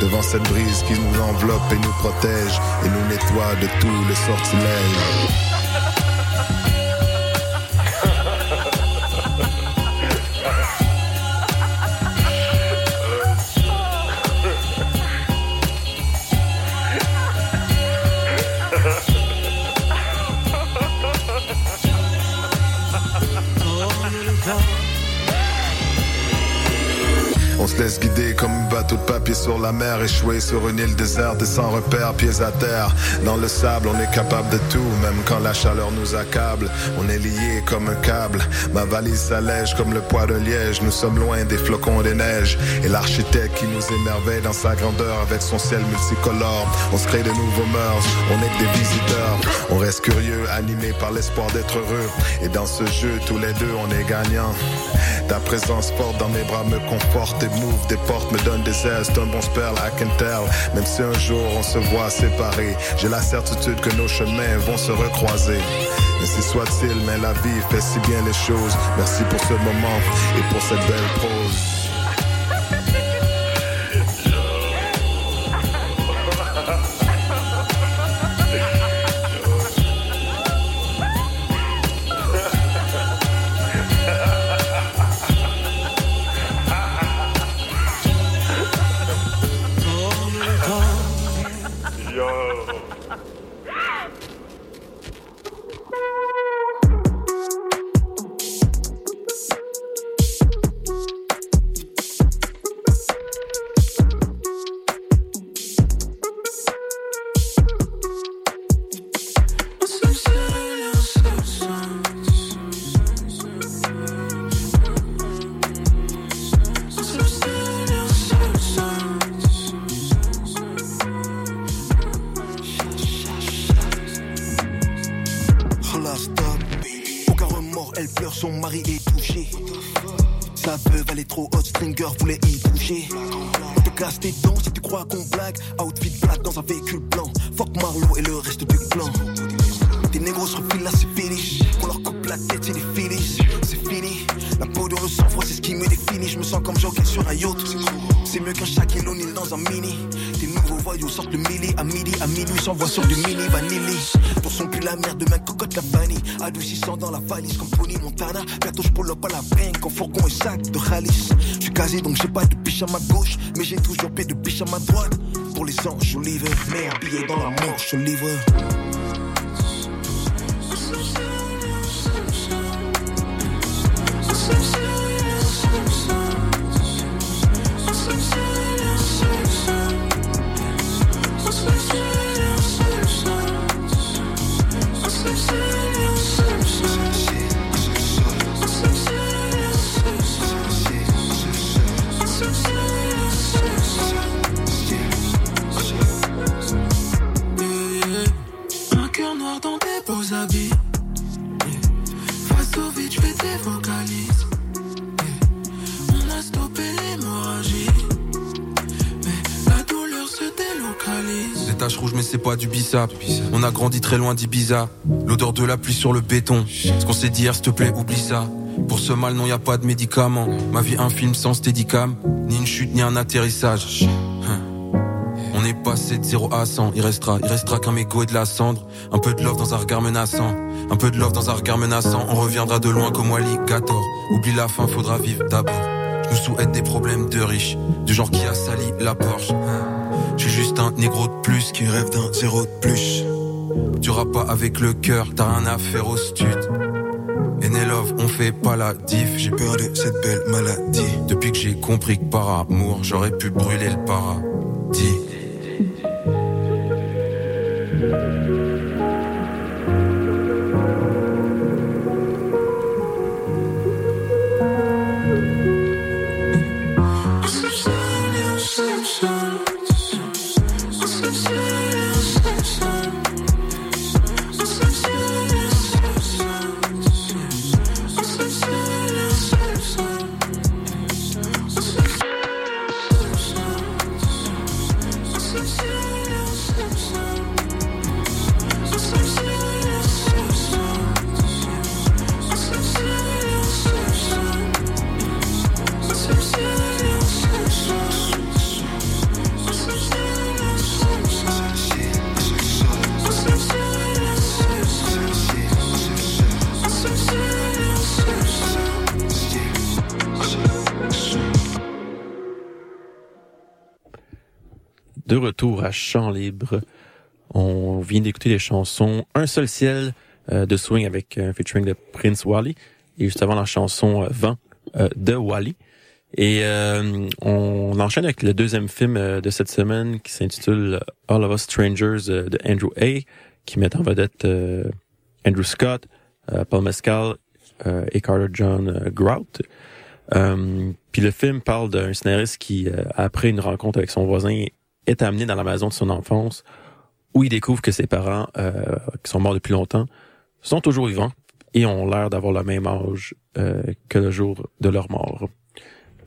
F: Devant cette brise qui nous enveloppe et nous protège et nous nettoie de tous les sortilèges. Se laisse guider comme un bateau de papier sur la mer, échoué sur une île déserte et sans repère, pieds à terre. Dans le sable, on est capable de tout, même quand la chaleur nous accable. On est lié comme un câble. Ma valise s'allège comme le poids de liège. Nous sommes loin des flocons des neiges. Et l'architecte qui nous émerveille dans sa grandeur avec son ciel multicolore. On se crée de nouveaux mœurs, on est que des visiteurs. On reste curieux, animé par l'espoir d'être heureux. Et dans ce jeu, tous les deux, on est gagnants. Ta présence forte dans mes bras me conforte et des portes, me donne des ailes, c'est un bon spell, I can tell. Même si un jour on se voit séparés, j'ai la certitude que nos chemins vont se recroiser. Ainsi soit-il, mais la vie fait si bien les choses. Merci pour ce moment et pour cette belle prose.
G: Casse tes dents si tu crois qu'on blague. Outfit black dans un véhicule blanc. Fuck Marlowe et le reste du clan. Tes négros se refilent là, c'est fini. On leur coupe la tête, c'est des finis. C'est fini. La peau dans le sang-froid, c'est ce qui me définit. Je me sens comme jockey sur un yacht. C'est mieux qu'un Shaquille O'Neal dans un mini. Tes nouveaux voyous sortent le milli à midi, à minuit, s'envoient sur du mini vanilli. Ton son pue la merde, ma cocotte la vanille. Adoucissant dans la valise comme Pony Montana. Bientôt je pull up à la banque en fourgon et sac de Khalis. Je suis quasi donc j'ai pas de biche à ma gauche, mais j'ai toujours paix de biche à ma droite. Pour les anges, je livre, mais un billet dans la manche, je livre.
E: Tes beaux habits. Face au vide, je fais tes vocalises. On a stoppé l'hémorragie. Mais la douleur se délocalise.
H: Des taches rouges mais c'est pas du bissap On a grandi très loin d'Ibiza L'odeur de la pluie sur le béton Ce qu'on s'est dit hier s'il te plaît oublie ça Pour ce mal non y a pas de médicaments Ma vie un film sans steadicam Ni une chute ni un atterrissage Hein. On est passé de 0 à 100 Il restera, il restera qu'un mégot et de la cendre Un peu de love dans un regard menaçant Un peu de love dans un regard menaçant On reviendra de loin comme alligator Oublie la fin faudra vivre d'abord Je nous souhaite des problèmes de riches Du genre qui a sali la Porsche. Je suis juste un négro de plus qui rêve d'un zéro de plus. Tu pas avec le cœur, t'as rien à faire au stud. Et Love, on fait pas la diff. J'ai peur de cette belle maladie. Depuis que j'ai compris que par amour, j'aurais pu brûler le paradis.
A: Chant Libre. On vient d'écouter les chansons Un seul ciel euh, de Swing avec un featuring de Prince Wally et juste avant la chanson euh, Vent euh, de Wally. Et euh, on enchaîne avec le deuxième film euh, de cette semaine qui s'intitule All of Us Strangers euh, de Andrew A. qui met en vedette euh, Andrew Scott, euh, Paul Mescal euh, et Carter John euh, Grout. Euh, puis le film parle d'un scénariste qui, euh, après une rencontre avec son voisin, est amené dans la maison de son enfance où il découvre que ses parents, euh, qui sont morts depuis longtemps, sont toujours vivants et ont l'air d'avoir le même âge euh, que le jour de leur mort.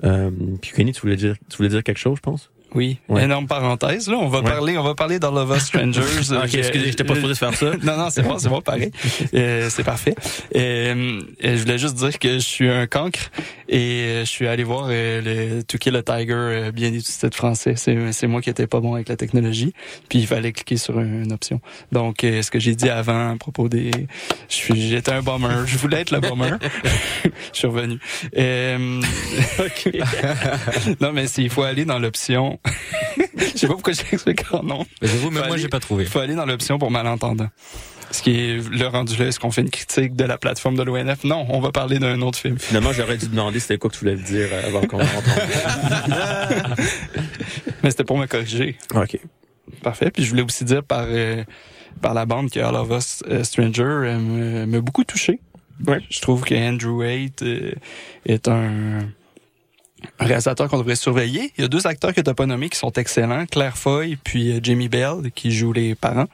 A: Euh, puis Kenny, tu voulais dire, tu voulais dire quelque chose, je pense?
B: Oui,
A: Ouais.
B: énorme parenthèse. Là, on va
A: Ouais.
B: parler, on va parler d'All of Us Strangers.
A: Ok, excusez, j'étais pas supposé faire ça.
B: non, non, c'est bon, c'est bon, pareil. Euh, c'est parfait. Euh, euh, je voulais juste dire que je suis un cancre et euh, je suis allé voir euh, le To Kill a Tiger euh, bien étudié de français. C'est, c'est moi qui étais pas bon avec la technologie. Puis il fallait cliquer sur une option. Donc, ce que j'ai dit avant à propos des... Je suis, j'étais un bomber. Je voulais être le bomber. je suis revenu. Non, mais s'il faut aller dans l'option... Je sais pas pourquoi j'explique en nom.
D: Mais J'avoue, même
B: Faut
D: moi, j'ai pas trouvé.
B: Il faut aller dans l'option pour malentendant. Ce qui est le rendu là, est-ce qu'on fait une critique de la plateforme de l'ONF? Non, on va parler d'un autre film.
A: Finalement, j'aurais dû demander c'était quoi que tu voulais dire euh, avant qu'on rentre.
B: Mais c'était pour me corriger.
A: ok.
B: Parfait. Puis je voulais aussi dire par, euh, par la bande que All of Us euh, Stranger euh, me- m'a beaucoup touché.
A: Ouais.
B: Je trouve que Andrew Haight euh, est un, un réalisateur qu'on devrait surveiller. Il y a deux acteurs que tu pas nommés qui sont excellents, Claire Foy puis euh, Jamie Bell qui jouent les parents.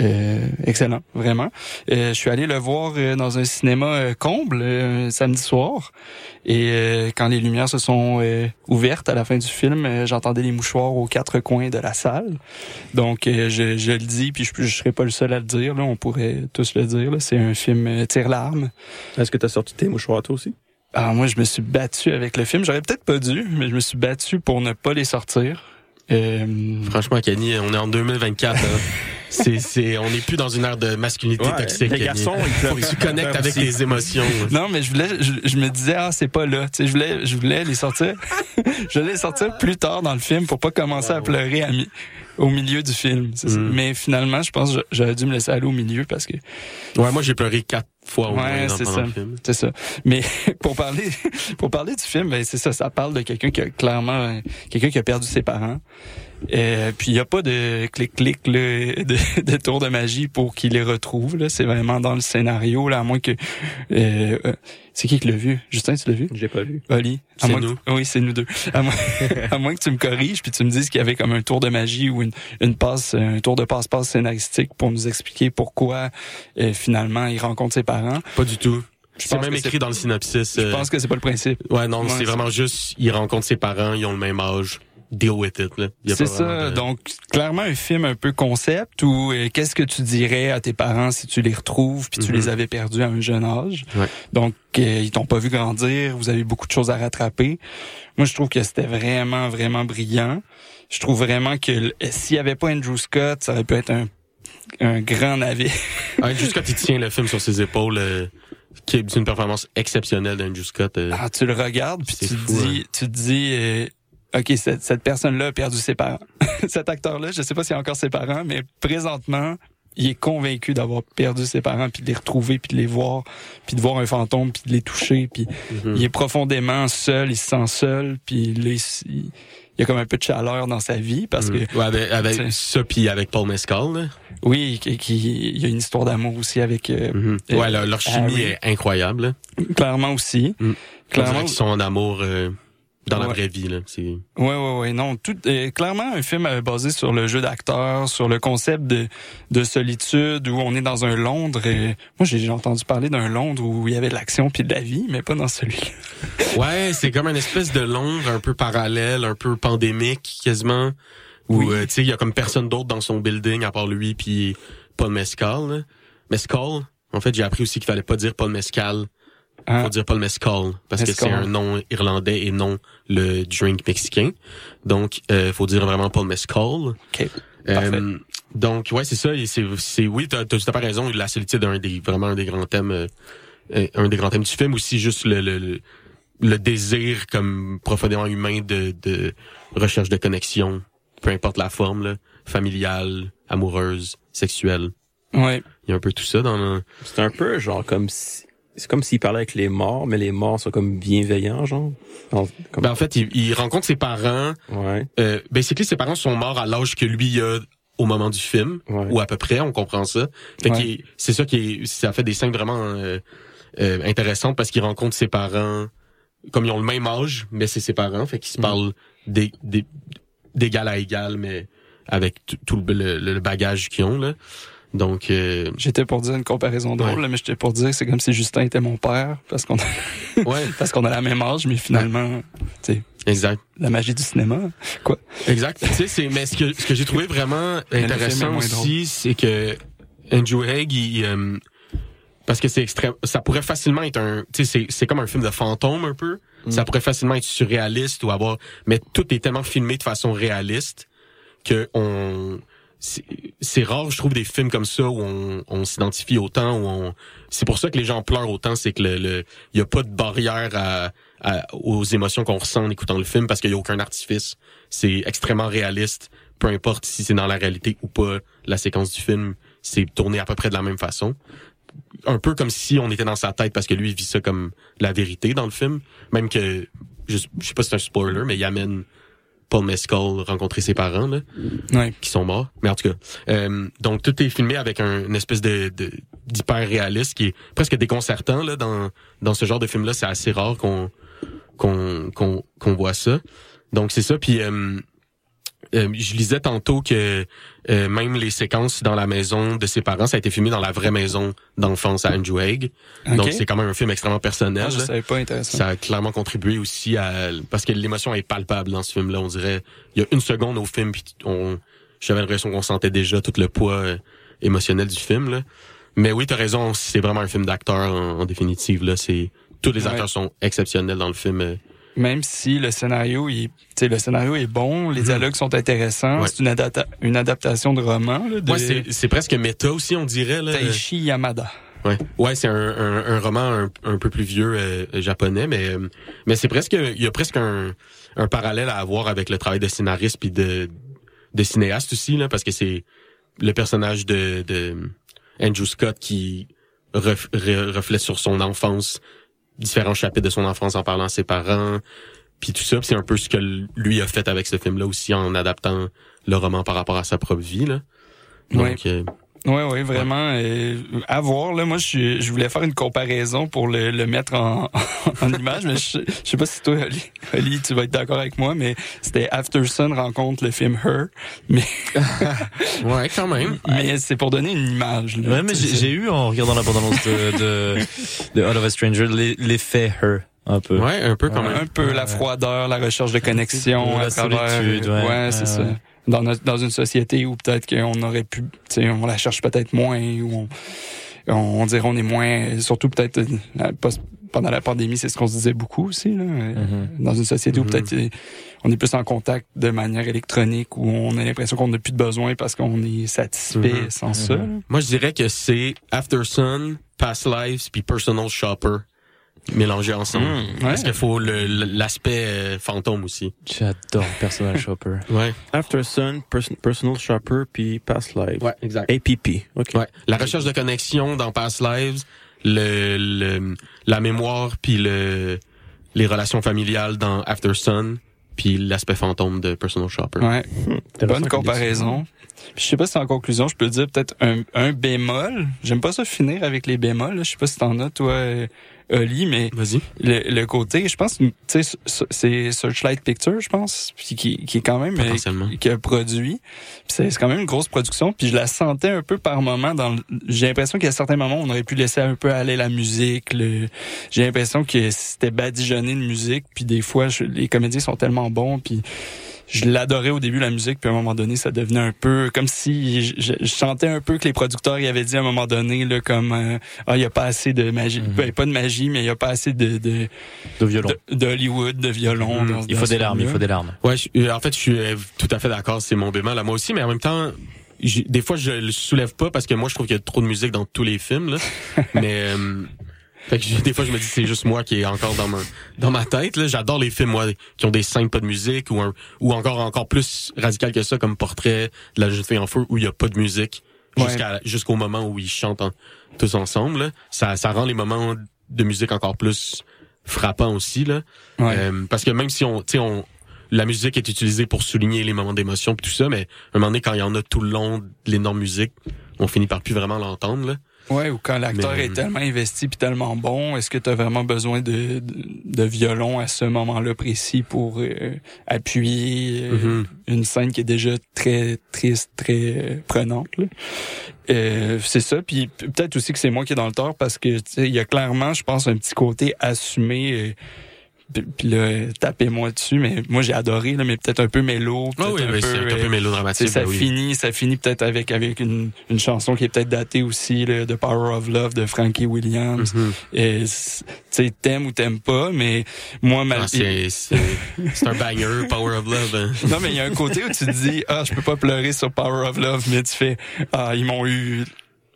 B: Euh, excellent, vraiment. Euh, je suis allé le voir euh, dans un cinéma euh, comble samedi soir. Et euh, quand les lumières se sont ouvertes à la fin du film, j'entendais les mouchoirs aux quatre coins de la salle. Donc je, je le dis, puis je, je serai pas le seul à le dire. Là, on pourrait tous le dire. là. C'est un film euh, tire-larme.
A: Est-ce que tu as sorti tes mouchoirs toi aussi?
B: Alors moi, je me suis battu avec le film. J'aurais peut-être pas dû, mais je me suis battu pour ne pas les sortir. Euh,
C: Franchement, Kenny, on est en 2024. là. c'est, c'est, on n'est plus dans une ère de masculinité
A: Ouais,
C: toxique.
A: les garçons, ils
C: Faut
A: pleurent.
C: que tu connectes avec les émotions.
B: Non, mais je voulais, je, je me disais, ah, c'est pas là. Tu sais, je voulais, je voulais les sortir. je voulais les sortir plus tard dans le film pour pas commencer à pleurer à mi- au milieu du film.
C: Mm.
B: Mais finalement, je pense que j'aurais dû me laisser aller au milieu parce que
C: Ouais, moi, j'ai pleuré quatre fois
B: Ouais, c'est ça. c'est ça. Mais pour parler, pour parler du film, ben c'est ça. Ça parle de quelqu'un qui a clairement, euh, quelqu'un qui a perdu ses parents. Euh, puis il y a pas de clic-clic là, de, de tour de magie pour qu'il les retrouve. Là, c'est vraiment dans le scénario là, à moins que. euh, euh, c'est qui qui l'a vu? Justin, tu l'as vu?
A: J'ai pas vu.
B: Oli.
C: C'est
B: moins que-
C: nous.
B: oui, c'est nous deux. À moins, à moins que tu me corriges puis tu me dises qu'il y avait comme un tour de magie ou une, une passe, un tour de passe-passe scénaristique pour nous expliquer pourquoi euh, finalement il rencontre ses parents.
C: Pas du tout.
B: Je
C: C'est même écrit dans le synopsis.
B: Je
C: euh,
B: pense que c'est pas le principe.
C: Ouais, non,
B: Ouais,
C: c'est
B: c'est-
C: vraiment juste, ils rencontrent ses parents, ils ont le même âge. Deal with it,
B: C'est ça.
C: de-
B: Donc, clairement, un film un peu concept où euh, qu'est-ce que tu dirais à tes parents si tu les retrouves puis tu
C: Mhm.
B: les avais perdus à un jeune âge?
C: Ouais.
B: Donc, euh, ils t'ont pas vu grandir, vous avez beaucoup de choses à rattraper. Moi, je trouve que c'était vraiment, vraiment brillant. Je trouve vraiment que l- s'il y avait pas Andrew Scott, ça aurait pu être un, un grand navire.
C: Andrew Scott, il tient le film sur ses épaules, euh, qui est une performance exceptionnelle d'Andrew Scott. euh.
B: Ah, tu le regardes puis
C: C'est
B: tu te dis, tu te dis, euh, ok, cette, cette personne-là a perdu ses parents. Cet acteur-là, je sais pas s'il a encore ses parents, mais présentement, il est convaincu d'avoir perdu ses parents puis de les retrouver puis de les voir puis de voir un fantôme puis de les toucher puis
C: Mhm.
B: il est profondément seul, il se sent seul puis là, il, y a comme un peu de chaleur dans sa vie parce que
C: Mhm. Ouais, avec, avec ça, puis avec Paul Mescal, là.
B: oui, qui- qui- il y a une histoire d'amour aussi avec euh,
C: Mhm.
B: Euh,
C: Ouais, leur, leur chimie
B: Harry.
C: est incroyable, là.
B: clairement aussi.
C: On
B: Clairement,
C: qu'ils sont en amour euh, dans la vraie vie, là. C'est...
B: Ouais, ouais, ouais. Non, tout euh, clairement un film euh, basé sur le jeu d'acteur, sur le concept de, de solitude où on est dans un Londres. et- moi, j'ai j'ai entendu parler d'un Londres où il y avait de l'action puis de la vie, mais pas dans celui-là.
C: Ouais, c'est comme une espèce de Londres un peu parallèle, un peu pandémique, quasiment. Où,
B: Oui.
C: euh, tu sais, il y a comme personne d'autre dans son building à part lui puis Paul Mescal, là. Mescal, en fait, j'ai appris aussi qu'il fallait pas dire Paul Mescal.
B: Hein?
C: faut dire Paul Mescal parce que c'est un nom irlandais et non le drink mexicain. Donc euh, faut dire vraiment Paul Mescal.
B: Ok.
C: Euh,
B: Parfait.
C: donc ouais, c'est ça et c'est c'est oui, tu as tout à fait raison, la solitude est un des vraiment un des grands thèmes euh, euh, un des grands thèmes du film aussi juste le le, le, le désir comme profondément humain de de recherche de connexion peu importe la forme, là, familiale, amoureuse, sexuelle.
B: Ouais.
C: Il y a un peu tout ça dans le...
A: C'est un peu genre comme si... C'est comme s'il parlait avec les morts, mais les morts sont comme bienveillants, genre. Comme...
C: Ben, en fait, il, il rencontre ses parents.
A: ouais,
C: Euh, basically, ses parents sont morts à l'âge que lui a au moment du film,
A: ouais.
C: ou à peu près, on comprend ça. Fait
B: Ouais.
C: c'est ça qui ça fait des scènes vraiment euh, euh, intéressantes parce qu'il rencontre ses parents comme ils ont le même âge, mais c'est ses parents, fait qu'ils se
B: Mm.
C: parlent des- d'égal à égal, mais avec tout le, le- le bagage qu'ils ont là. Donc, euh,
B: J'étais pour dire une comparaison drôle,
C: Ouais.
B: là, mais j'étais pour dire que c'est comme si Justin était mon père, parce qu'on a,
C: ouais,
B: parce qu'on a la même âge, mais finalement,
C: exact.
B: la magie du cinéma.
C: Exact. tu sais, c'est mais ce que ce que j'ai trouvé vraiment intéressant aussi, c'est que Andrew Haig, il, euh, parce que c'est extrême, ça pourrait facilement être un, tu sais, c'est c'est comme un film de fantôme un peu. Ça pourrait facilement être surréaliste ou avoir, mais tout est tellement filmé de façon réaliste que on c'est- rare, je trouve, des films comme ça où on, s'identifie autant. C'est pour ça que les gens pleurent autant, c'est que le, le y a pas de barrière aux émotions qu'on ressent en écoutant le film parce qu'il y a aucun artifice. C'est extrêmement réaliste, peu importe si c'est dans la réalité ou pas. La séquence du film, c'est tourné à peu près de la même façon. Un peu comme si on était dans sa tête parce que lui il vit ça comme la vérité dans le film, même que je, je sais pas si c'est un spoiler, mais il amène Paul Mescal rencontrer ses parents là
B: Ouais.
C: qui sont morts. Mais en tout cas, euh, donc tout est filmé avec un, une espèce de de- d'hyper réaliste qui est presque déconcertant là dans dans ce genre de film là. C'est assez rare qu'on qu'on qu'on qu'on voit ça. Donc c'est ça. Puis euh, euh, je lisais tantôt que euh, même les séquences dans la maison de ses parents, ça a été filmé dans la vraie maison d'enfance à Andrew Haig. Donc c'est quand même un film extrêmement personnel.
B: Ah, je
C: là.
B: savais pas intéressant.
C: Ça a clairement contribué aussi à parce que l'émotion est palpable dans ce film-là. On dirait il y a une seconde au film puis on j'avais l'impression qu'on sentait déjà tout le poids euh, émotionnel du film là. Mais oui, t'as raison, c'est vraiment un film d'acteur en, en définitive là. C'est tous les
B: Ouais.
C: acteurs sont exceptionnels dans le film.
B: Même si le scénario, il, le scénario est bon, les
C: Mhm.
B: dialogues sont intéressants,
C: Ouais.
B: c'est une, adapta- une adaptation de roman là, de
C: Ouais, c'est presque méta aussi, on dirait là.
B: Taishi Yamada.
C: Ouais, ouais, c'est un, un, un roman un, un peu plus vieux euh, japonais, mais mais c'est presque il y a presque un, un parallèle à avoir avec le travail de scénariste puis de de cinéaste aussi là, parce que c'est le personnage de, de Andrew Scott qui ref- re- reflète sur son enfance différents chapitres de son enfance en parlant à ses parents puis tout ça c'est un peu ce que lui a fait avec ce film là aussi en adaptant le roman par rapport à sa propre vie là donc
B: Ouais.
C: euh,
B: Ouais, ouais, vraiment. euh, à voir, là, moi, je, je voulais faire une comparaison pour le, le mettre en, en image, mais je, je sais pas si toi, Oli, Oli, tu vas être d'accord avec moi, mais c'était After Sun rencontre le film Her, mais,
C: ouais quand même
B: mais c'est pour donner une image. Là,
D: Ouais, mais j'ai j'ai eu en regardant la bande-annonce de, de, de All of a Stranger l'e- l'effet Her un peu.
C: ouais un peu quand même
B: un peu la froideur, la recherche de connexion
D: La solitude, ouais.
B: c'est
D: Ouais,
B: ça. Dans, notre- dans une société où peut-être qu'on aurait pu, on la cherche peut-être moins, où on, on dirait on est moins, surtout peut-être euh, pendant la pandémie, c'est ce qu'on se disait beaucoup aussi, là, euh,
D: Mhm.
B: dans une société où
C: Mhm.
B: peut-être euh, on est plus en contact de manière électronique, où on a l'impression qu'on n'a plus de besoin parce qu'on est satisfait
C: Mhm.
B: sans ça.
C: Moi, je dirais que c'est After Sun, Past Lives, puis Personal Shopper mélangés ensemble.
A: Mm.
C: Parce
B: Ouais.
C: qu'il faut le- l'aspect euh, fantôme aussi.
D: J'adore Personal Shopper.
C: Ouais.
A: After Sun, Person- Personal Shopper, puis Past Life.
C: Ouais, exact.
A: APP. OK.
C: Ouais. La recherche de connexion dans Past Lives, le, le- la mémoire, puis le, les relations familiales dans After Sun, puis l'aspect fantôme de Personal Shopper.
B: Ouais.
A: Intéressant
B: Bonne comparaison. Puis je sais pas si en conclusion, je peux dire peut-être un, un bémol. J'aime pas ça finir avec les bémols. là. Je sais pas si t'en as, toi, euh, Oli, mais
C: Vas-y.
B: le, le côté, je pense, tu sais, c'est Searchlight Picture, je pense, puis qui, qui est quand même euh,
C: Potentiellement.
B: qui a produit. C'est quand même une grosse production. Puis je la sentais un peu par moment. Dans j'ai l'impression qu'à certains moments, on aurait pu laisser un peu aller la musique. le- j'ai l'impressionné que c'était badigeonné de musique. Puis des fois, je- les comédiens sont tellement bons. Puis je l'adorais au début la musique puis à un moment donné ça devenait un peu comme si je, je- sentais un peu que les producteurs y avaient dit à un moment donné là comme euh, ah il y a pas assez de magie
D: Mhm.
B: Ben, pas de magie mais il y a pas assez de de
D: De violon.
B: de- d'Hollywood de violon
C: Mhm.
B: dans-
D: Il faut des larmes, il faut des larmes.
C: Ouais, je- euh, en fait, je suis euh, tout à fait d'accord, c'est mon bémol à moi aussi, mais en même temps, des fois, je le soulève pas parce que moi, je trouve qu'il y a trop de musique dans tous les films, là. mais, euh, Fait que des fois, je me dis c'est juste moi qui est encore dans ma, dans ma tête. Là, j'adore les films moi, qui ont des scènes pas de musique ou un, ou encore encore plus radical que ça, comme Portrait de la jeune fille en feu où il y a pas de musique
B: Ouais.
C: jusqu'à jusqu'au moment où ils chantent en- tous ensemble. là. Ça, ça rend les moments de musique encore plus frappants aussi là.
B: Ouais.
C: Euh, parce que même si on, tu sais, on, la musique est utilisée pour souligner les moments d'émotion pis tout ça, mais à un moment donné, quand il y en a tout le long de l'énorme musique, on finit par plus vraiment l'entendre. Là.
B: Ouais, ou quand l'acteur
C: Mais-
B: est tellement investi puis tellement bon, est-ce que tu as vraiment besoin de, de, de violon à ce moment-là précis pour euh, appuyer euh,
C: Mhm.
B: une scène qui est déjà très triste, très euh, prenante? Euh, c'est ça. Puis peut-être aussi que c'est moi qui est dans le tort parce que il y a clairement, je pense, un petit côté assumé. Euh, puis- puis là, euh, tapez-moi dessus, mais moi j'ai adoré, là, mais peut-être un peu mélo. Peut-être
C: oui,
B: un
C: mais
B: peu,
C: c'est un
B: euh,
C: peu mélodramatique.
B: c'est ça
C: ben oui.
B: finit, ça finit peut-être avec avec une, une chanson qui est peut-être datée aussi, là, de Power of Love de Frankie Williams. Et c'est- tu sais, t'aimes ou t'aimes pas, mais moi, ma...
C: Ah, c'est un banger, Power of Love. hein.
B: non, mais il y a un côté où tu te dis, ah, je peux pas pleurer sur Power of Love, mais tu fais, ah, ils m'ont eu,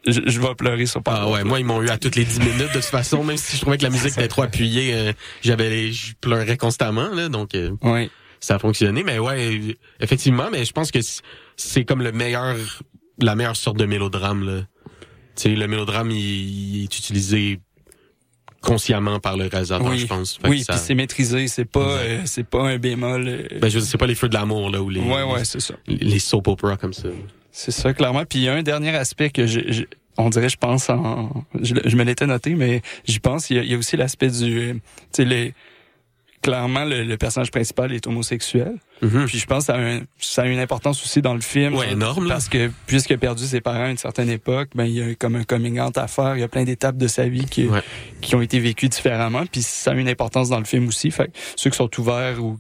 B: je, je vais pleurer sur Power
C: Ah ouais, moi ils m'ont eu à toutes les 10 minutes de toute façon, même si je trouvais que la musique était trop appuyée, euh, j'avais les- je pleurais constamment là, donc euh,
B: Ouais.
C: ça a fonctionné. Mais ouais, effectivement, mais je pense que c'est comme le meilleur, la meilleure sorte de mélodrame là. Tu sais, le mélodrame il, il est utilisé consciemment par le réalisateur,
B: Oui.
C: je pense. Fait
B: Oui,
C: ça-
B: puis c'est maîtrisé, c'est pas, euh, c'est pas un bémol. euh,
C: ben, je veux dire, c'est pas les feux de l'amour là ou les
B: ouais, ouais, c'est ça.
C: les, les soap opera comme ça.
B: C'est ça, clairement. Puis il y a un dernier aspect que je, on dirait, je pense en, je, me l'étais noté, mais j'y pense. Il y a, il y a aussi l'aspect du, tu sais, les, clairement le, le personnage principal est homosexuel.
C: Mhm.
B: Puis je pense que ça a, un- ça a une importance aussi dans le film.
C: Ouais, énorme.
B: Parce que puisqu'il a perdu ses parents à une certaine époque, ben il y a comme un coming out à faire. Il y a plein d'étapes de sa vie qui,
C: Ouais.
B: qui ont été vécues différemment. Puis ça a une importance dans le film aussi. Fait que ceux qui sont ouverts ou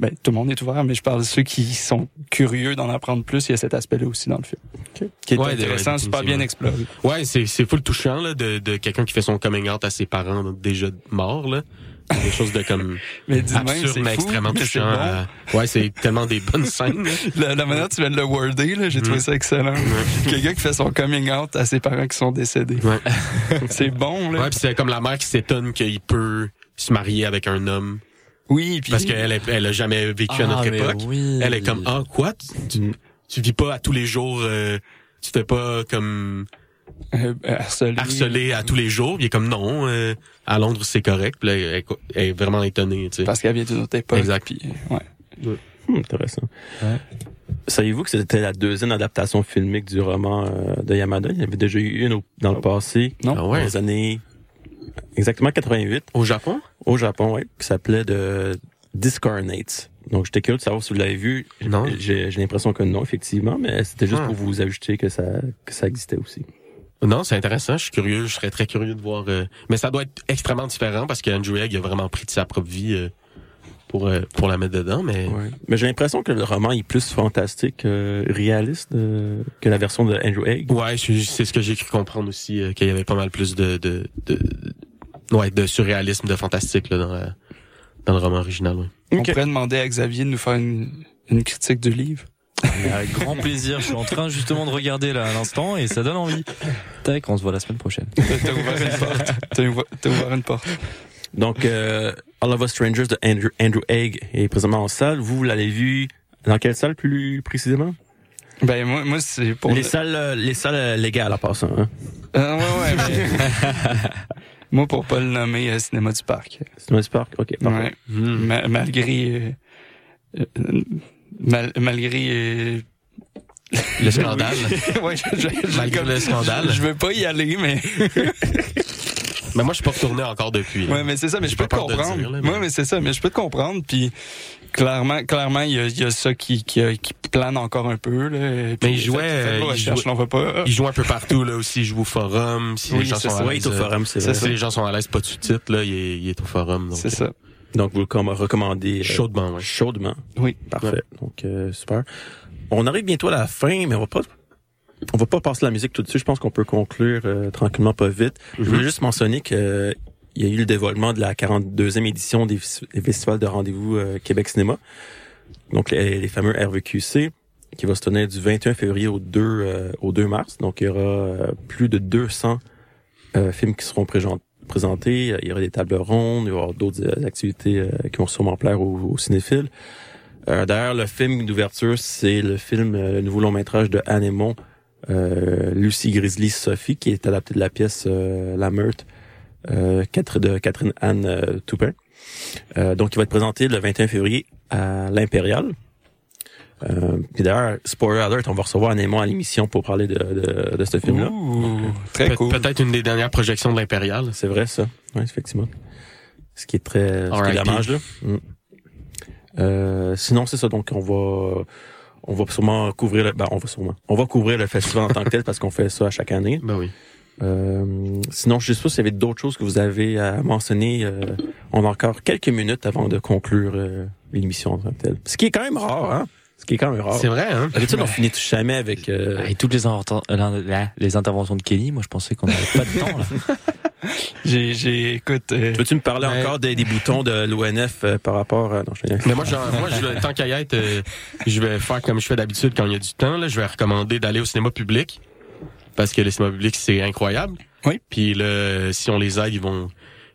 B: ben tout le monde est ouvert, mais je parle de ceux qui sont curieux d'en apprendre plus. Il y a cet aspect-là aussi dans le film, qui est
C: Ouais,
B: intéressant,
C: ouais,
B: super bien exploré.
C: Ouais, c'est c'est full touchant là de, de quelqu'un qui fait son coming out à ses parents déjà morts là. C'est quelque chose de comme
B: Mais
C: absurde
B: c'est
C: mais extrêmement touchant.
B: bon.
C: euh, ouais, c'est tellement des bonnes scènes.
B: La, la manière dont tu viens de le worder, là, j'ai trouvé ça excellent. Quelqu'un qui fait son coming out à ses parents qui sont décédés.
C: Ouais.
B: C'est bon, là.
C: Ouais, puis c'est comme la mère qui s'étonne qu'il peut se marier avec un homme
B: Oui, puis
C: parce qu'elle elle a jamais vécu à notre
D: Ah,
C: époque.
D: oui.
C: Elle est comme ah quoi? Tu, tu, tu vis pas à tous les jours euh, tu fais pas comme
B: euh, harcelé.
C: harcelé à tous les jours. Il est comme non euh, à Londres c'est correct. Puis là, elle, est- elle est vraiment étonnée, tu sais.
B: Parce qu'elle vient d'une autre époque.
C: Exact.
B: Puis, ouais.
A: Hmm, intéressant. Saviez-vous que c'était la deuxième adaptation filmique du roman euh, de Yamada? Il y avait déjà eu une au- dans le passé,
B: Non?
C: Ah ouais.
A: dans les années exactement 88,
C: Au Japon?
A: Au Japon, ouais, qui s'appelait de Discarnates. Donc j'étais curieux de savoir si vous l'avez vu.
C: Non.
A: J'ai j'ai l'impression que non, effectivement, mais c'était juste
C: Ah.
A: pour vous ajouter que ça que ça existait aussi.
C: Non, c'est intéressant. Je suis curieux. Je serais très curieux de voir. euh, Mais ça doit être extrêmement différent parce que Andrew Egg a vraiment pris de sa propre vie euh, pour euh, pour la mettre dedans. Mais
A: Mais j'ai l'impression que le roman est plus fantastique, euh, réaliste euh, que la version de Andrew Egg.
C: ouais, je- c'est ce que j'ai cru comprendre aussi euh, qu'il y avait pas mal plus de de, de ouais de surréalisme, de fantastique là, dans la- dans le roman original. ouais.
B: On pourrait demander à Xavier de nous faire une, une critique du livre.
D: Avec grand plaisir. Je suis en train justement de regarder là à l'instant et ça donne envie. Tac, on se voit la semaine prochaine.
B: T'as ouvert une porte. T'as ouv- T'as ouvert une porte.
A: Donc, euh, All of Us Strangers de Andrew, Andrew Egg est présentement en salle. Vous, vous l'avez vu dans quelle salle plus précisément?
B: Ben, moi, moi c'est pour...
A: les
B: le-
A: salles, euh, les salles euh, légales en passant. Hein?
B: Euh, ouais, ouais, mais... moi, pour pas le nommer, euh, Cinéma du Parc.
A: Dans le parc? Ok, parfait.
B: Ouais.
C: Hmm.
B: Ma- malgré... euh, euh, mal- malgré... euh,
C: Le scandale.
B: ouais, je, je- je-
C: Malgré
B: comme-
C: le scandale.
B: Je veux pas y aller, mais...
C: mais moi, je suis pas retourné encore depuis.
B: Ouais, mais c'est ça, mais je peux te comprendre.
C: dire, là, mais-
B: Ouais, mais c'est ça, mais je peux te comprendre. Puis clairement, clairement, il y a, il y a ça qui, qui, qui plane encore un peu. Là. Puis,
C: Mais il jouait, euh, il jouait-
B: on va pas.
C: Il joue un peu partout là aussi. Il joue au forum. Si
B: Oui,
C: les gens sont
B: ça.
C: à
A: Ouais,
C: l'aise,
A: il est au
C: euh,
A: forum, c'est vrai.
C: Si les gens sont à l'aise, pas de sous-titres, là, il est, il est au forum. donc,
B: C'est ça.
A: Donc, vous le com- recommandez euh,
C: Chaudement, ouais.
A: chaudement.
B: Oui.
A: Parfait. Donc, euh, super. On arrive bientôt à la fin, mais on va pas... On va pas passer la musique tout de suite. Je pense qu'on peut conclure euh, tranquillement, pas vite. Je voulais juste mentionner que euh, il y a eu le dévoilement de la 42e édition des, des festivals de rendez-vous euh, Québec Cinéma. Donc, les, les fameux RVQC, qui va se tenir du 21 février au 2, euh, au 2 mars. Donc, il y aura euh, plus de 200 euh, films qui seront présent- présenter. Il y aura des tables rondes, il y aura d'autres euh, activités euh, qui vont sûrement plaire aux, aux cinéphiles. Euh, D'ailleurs, le film d'ouverture, c'est le film, le nouveau long métrage de Anne Aymon, Lucy Grizzly Sophie, qui est adapté de la pièce La Catherine- de Catherine Anne Toupin. Donc, il va être présenté le 21 février à l'Impérial. Euh, puis d'ailleurs, spoiler alert, on va recevoir Aymon à l'émission pour parler de, de, de ce film-là.
B: Ouh, très
C: Pe-
B: cool.
C: Peut-être une des dernières projections de l'Impérial.
A: C'est vrai, ça. Oui, effectivement. Ce qui est très, ce qui est dommage, là. Mm. Euh, sinon, c'est ça. Donc, on va, on va sûrement couvrir le, ben, on va sûrement, on va couvrir le festival en tant que tel parce qu'on fait ça à chaque année.
C: Ben oui.
A: Euh, sinon, je sais pas s'il y avait d'autres choses que vous avez à mentionner. Euh, on a encore quelques minutes avant de conclure euh, l'émission en tant que telle. Ce qui est quand même rare, hein? Ce qui est quand même rare.
C: C'est vrai, hein?
A: D'habitude, on finit jamais avec... euh,
D: Et toutes les, euh, les interventions de Kelly, moi je pensais qu'on n'avait pas de temps là.
B: J'ai, j'ai, écoute, euh,
A: Veux-tu me parler
C: Ouais.
A: encore des, des boutons de l'ONF euh, par rapport à... Non, je
C: Mais moi, genre, moi, je, tant qu'à y être, euh, je vais faire comme je fais d'habitude quand il y a du temps. Là, je vais recommander d'aller au cinéma public parce que le cinéma public c'est incroyable.
B: Oui.
C: Puis là, si on les aide, ils vont.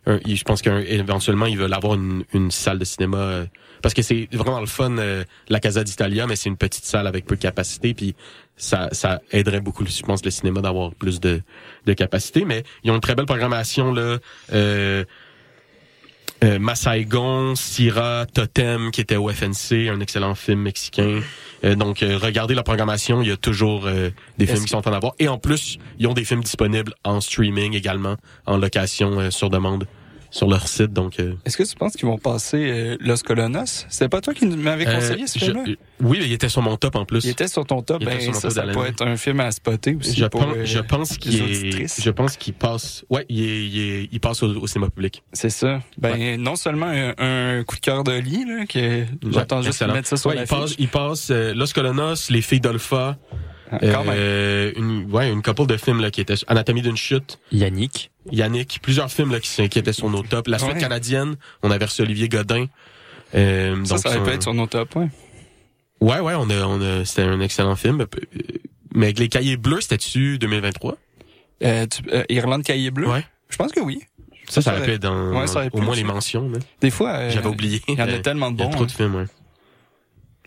C: un- ils- je pense qu'éventuellement ils veulent avoir une, une salle de cinéma euh, parce que c'est vraiment le fun euh, la Casa d'Italia, mais c'est une petite salle avec peu de capacité. Puis ça, ça aiderait beaucoup, je pense, le cinéma d'avoir plus de, de capacité. Mais ils ont une très belle programmation là. Euh, euh, Masaigon, Syrah, Totem, qui était au FNC, un excellent film mexicain. Euh, donc, euh, regardez la programmation, il y a toujours euh, des films qui sont en avoir. Et en plus, ils ont des films disponibles en streaming également, en location euh, sur demande sur leur site. Donc, euh,
B: est-ce que tu penses qu'ils vont passer euh, Los Colonos? C'était pas toi qui m'avais conseillé
C: euh,
B: ce
C: je-
B: film-là?
C: oui, il était sur mon top en plus.
B: Il était sur ton top,
C: Il
B: ben
C: sur
B: ça,
C: top
B: ça peut être un film à spotter aussi
C: je,
B: pour,
C: pense,
B: euh,
C: je pense qu'il je pense qu'il passe, ouais, il, est, il, est- il passe au, au cinéma public.
B: C'est ça. Ben, non seulement un, un coup de cœur de lit, là, que j'attends juste de
C: excellent.
B: mettre ça sur
C: Ouais,
B: la
C: il passe, il passe euh, Los Colonos, Les Filles
B: même.
C: euh, une, ouais, une couple de films là, qui étaient Anatomie d'une chute,
D: Yannick.
C: Yannick, plusieurs films là, qui, qui étaient sur nos tops. La suite
B: Ouais.
C: canadienne, on avait reçu Olivier Godin. Euh,
B: Ça,
C: donc,
B: ça peut
C: un-
B: être sur nos tops, ouais.
C: Ouais, ouais, on a, on a, c'était un excellent film. Euh, Mais avec les cahiers bleus, c'était-tu 2023?
B: Euh, tu- euh, Irlande Cahier Bleu?
C: Ouais.
B: Je pense que oui.
C: Ça, ça
B: Ça
C: aurait pu être dans,
B: ouais, ça aurait
C: au moins les mentions. là.
B: Des fois, euh,
C: J'avais oublié.
B: il y en a tellement de
C: Il y a
B: bons.
C: trop
B: hein.
C: de films, ouais.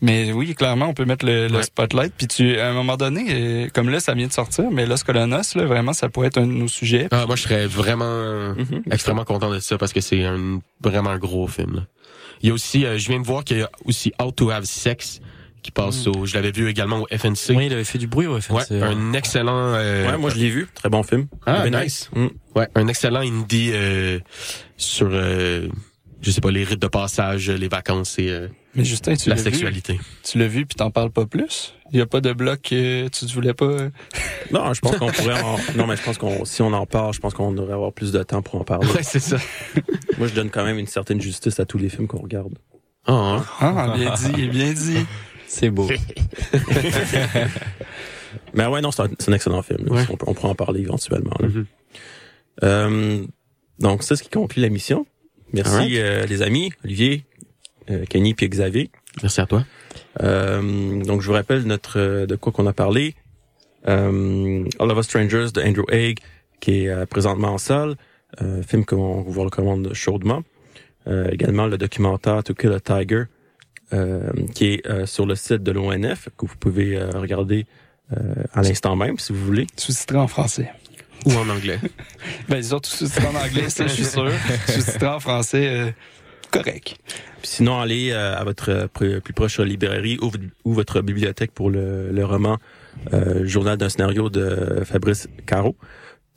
B: Mais oui, clairement, on peut mettre le, le
C: Ouais.
B: spotlight. Puis tu, à un moment donné, euh, comme là, ça vient de sortir, mais Los Colonos, là, vraiment, ça pourrait être un de nos sujets.
C: Ah, moi, je serais vraiment
A: Mhm.
C: extrêmement content de ça parce que c'est un vraiment un gros film. là. Il y a aussi, euh, je viens de voir qu'il y a aussi How to Have Sex qui passe au, je l'avais vu également au FNC.
D: Oui, il avait fait du bruit au
C: Ouais,
D: FNC.
C: un excellent. euh,
A: Ouais, moi, je l'ai vu. Très bon film.
C: Ah, nice.
A: Mm.
C: Ouais, un excellent indie euh, sur, euh, je sais pas, les rites de passage, les vacances et euh,
B: Mais Justin, tu
C: la
B: vu.
C: sexualité.
B: Tu l'as vu, puis t'en parles pas plus? Il y a pas de bloc que tu ne voulais pas.
A: Non, je pense qu'on pourrait en... Non, mais je pense qu'on, si on en parle, je pense qu'on devrait avoir plus de temps pour en parler.
C: Ouais, c'est ça.
A: Moi, je donne quand même une certaine justice à tous les films qu'on regarde.
C: Ah, hein?
B: Ah, bien dit, bien dit.
D: C'est beau.
A: Mais ouais, non, c'est un, excellent film.
C: Ouais.
A: On, peut- on pourra en parler éventuellement. là.
C: Mhm.
A: Euh, donc, c'est ce qui conclut la mission. Merci, euh, les amis, Olivier, euh, Kenny puis Xavier.
C: Merci à toi.
A: Euh, donc, je vous rappelle notre euh, de quoi qu'on a parlé. Euh, All of Us Strangers de Andrew Haig, qui est euh, présentement en salle. Euh, film qu'on vous recommande chaudement. Euh, également le documentaire To Kill a Tiger, euh, qui est euh, sur le site de l'ONF, que vous pouvez euh, regarder euh, à l'instant même, si vous voulez.
B: Sous-titré en français.
C: Ou en anglais.
B: Ben, surtout sous-titré en anglais, ça, je suis sûr. Sous-titré en français, euh, correct.
A: Puis sinon, allez euh, à votre euh, plus proche librairie ou, ou votre bibliothèque pour le, le roman euh, Journal d'un scénario de Fabrice Caro.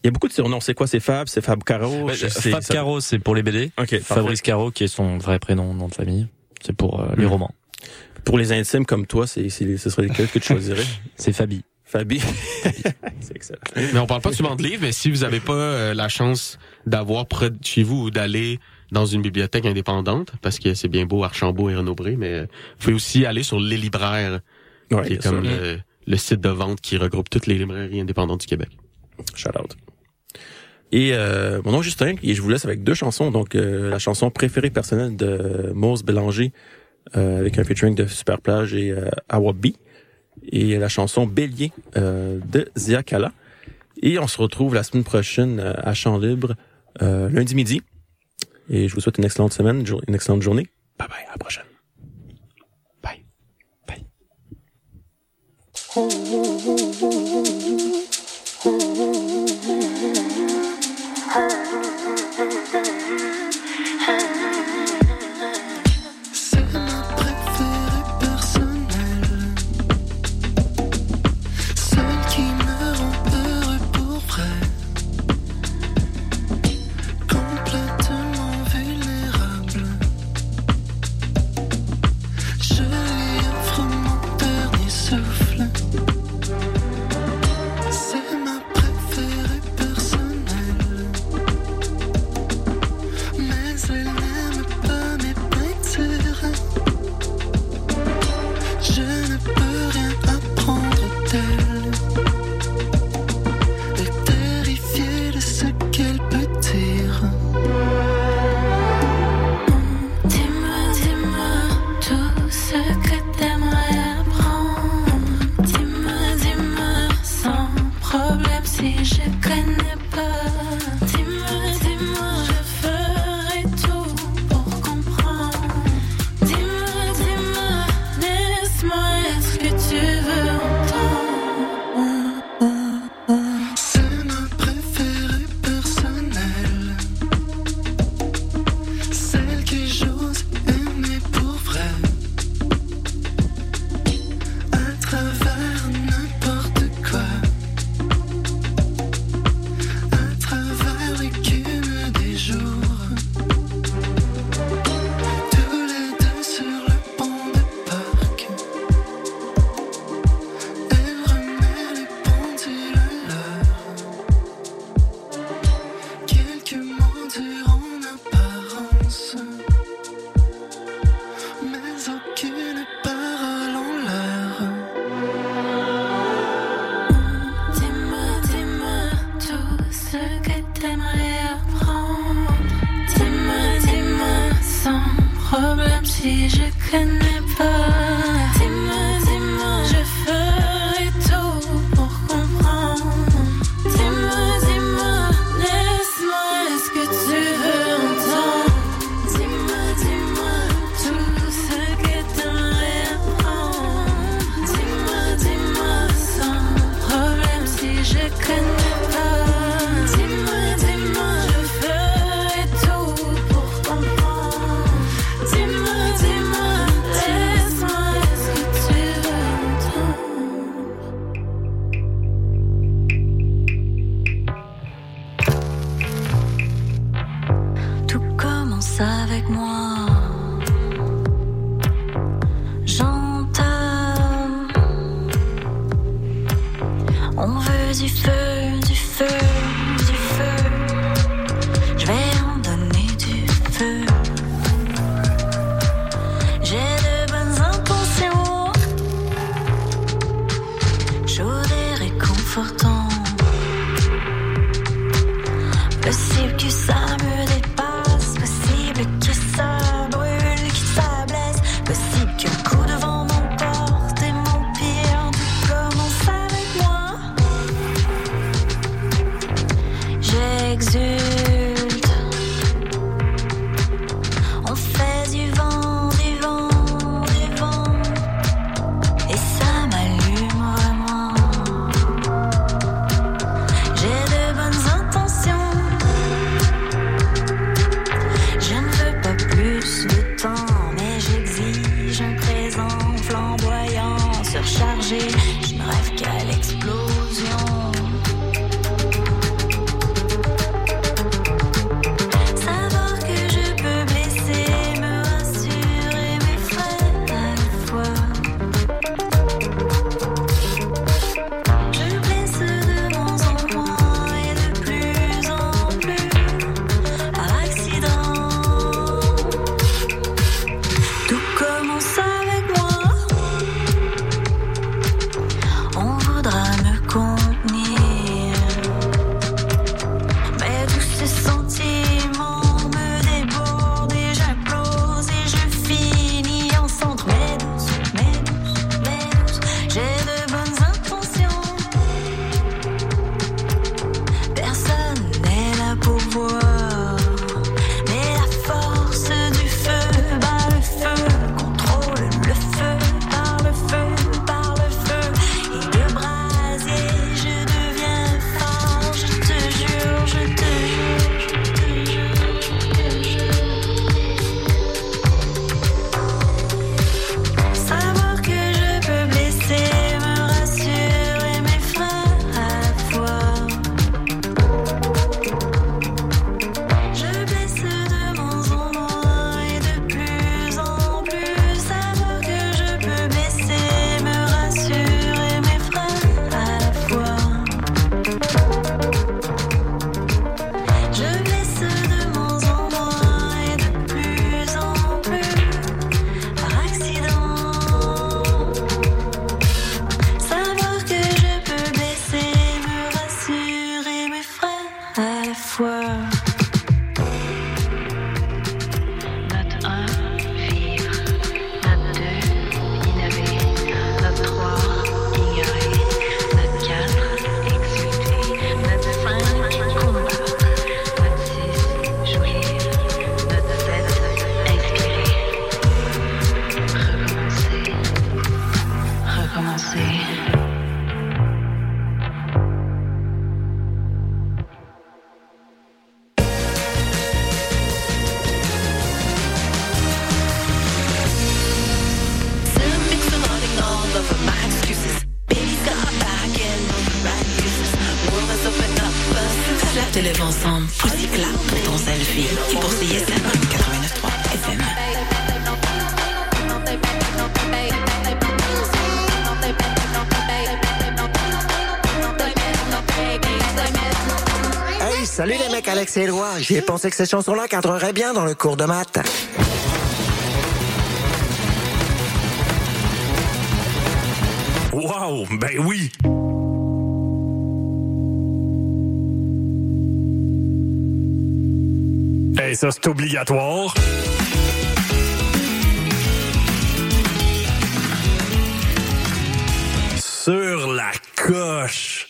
A: Il y a beaucoup de surnoms. C'est quoi? C'est Fab? C'est Fab Caro? Sais,
D: Fab
A: ça-
D: Caro, c'est pour les BD.
A: OK. Fabrice.
D: Caro, qui est son vrai prénom, nom de famille. C'est pour euh, les
A: Hmm.
D: romans.
A: Pour les intimes comme toi, c'est, c'est, ce serait lequel que tu choisirais?
D: C'est Fabi.
A: Fabi. c'est excellent.
C: Mais on parle pas souvent de livres, mais si vous avez pas euh, la chance d'avoir près de chez vous ou d'aller dans une bibliothèque indépendante, parce que c'est bien beau Archambault et Renaud-Bré, mais euh, vous pouvez aussi aller sur Les Libraires,
A: Ouais,
C: qui est comme le, le site de vente qui regroupe toutes les librairies indépendantes du Québec.
A: Shout out. Et euh, mon nom est Justin et je vous laisse avec deux chansons. Donc euh, la chanson préférée personnelle de Mose Bélanger euh, avec un featuring de Superplage et euh, Awabi et la chanson Bélier euh, de Ziakala. Et on se retrouve la semaine prochaine euh, à Champ Libre, euh, lundi midi. Et je vous souhaite une excellente semaine, une excellente journée. Bye bye, à la prochaine. Bye. Bye.
E: Oh, oh, oh. Les
I: mecs, Alex et Éloi. J'y ai pensé que ces chansons-là cadreraient bien dans le cours de maths.
J: Wow, ben oui. Hey, ça c'est obligatoire. Sur la coche.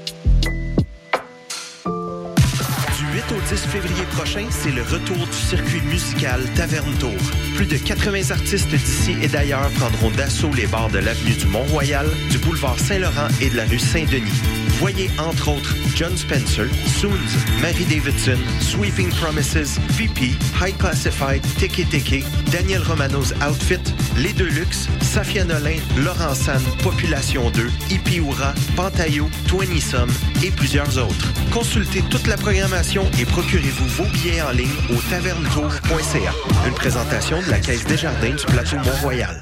K: 8 au 10 février prochain, c'est le retour du circuit musical Taverne Tour. Plus de 80 artistes d'ici et d'ailleurs prendront d'assaut les bars de l'avenue du Mont-Royal, du boulevard Saint-Laurent et de la rue Saint-Denis. Voyez entre autres John Spencer, Soons, Mary Davidson, Sweeping Promises, VP, High Classified, Tiki Tiki, Daniel Romano's Outfit, Les Deluxe, Safia Nolin, Laurent San, Population 2, Ipiura, Pantayo, Twenty Some et plusieurs autres. Consultez toute la programmation et procurez-vous vos billets en ligne au tavernetour.ca. Une présentation de la Caisse Desjardins du plateau Mont-Royal.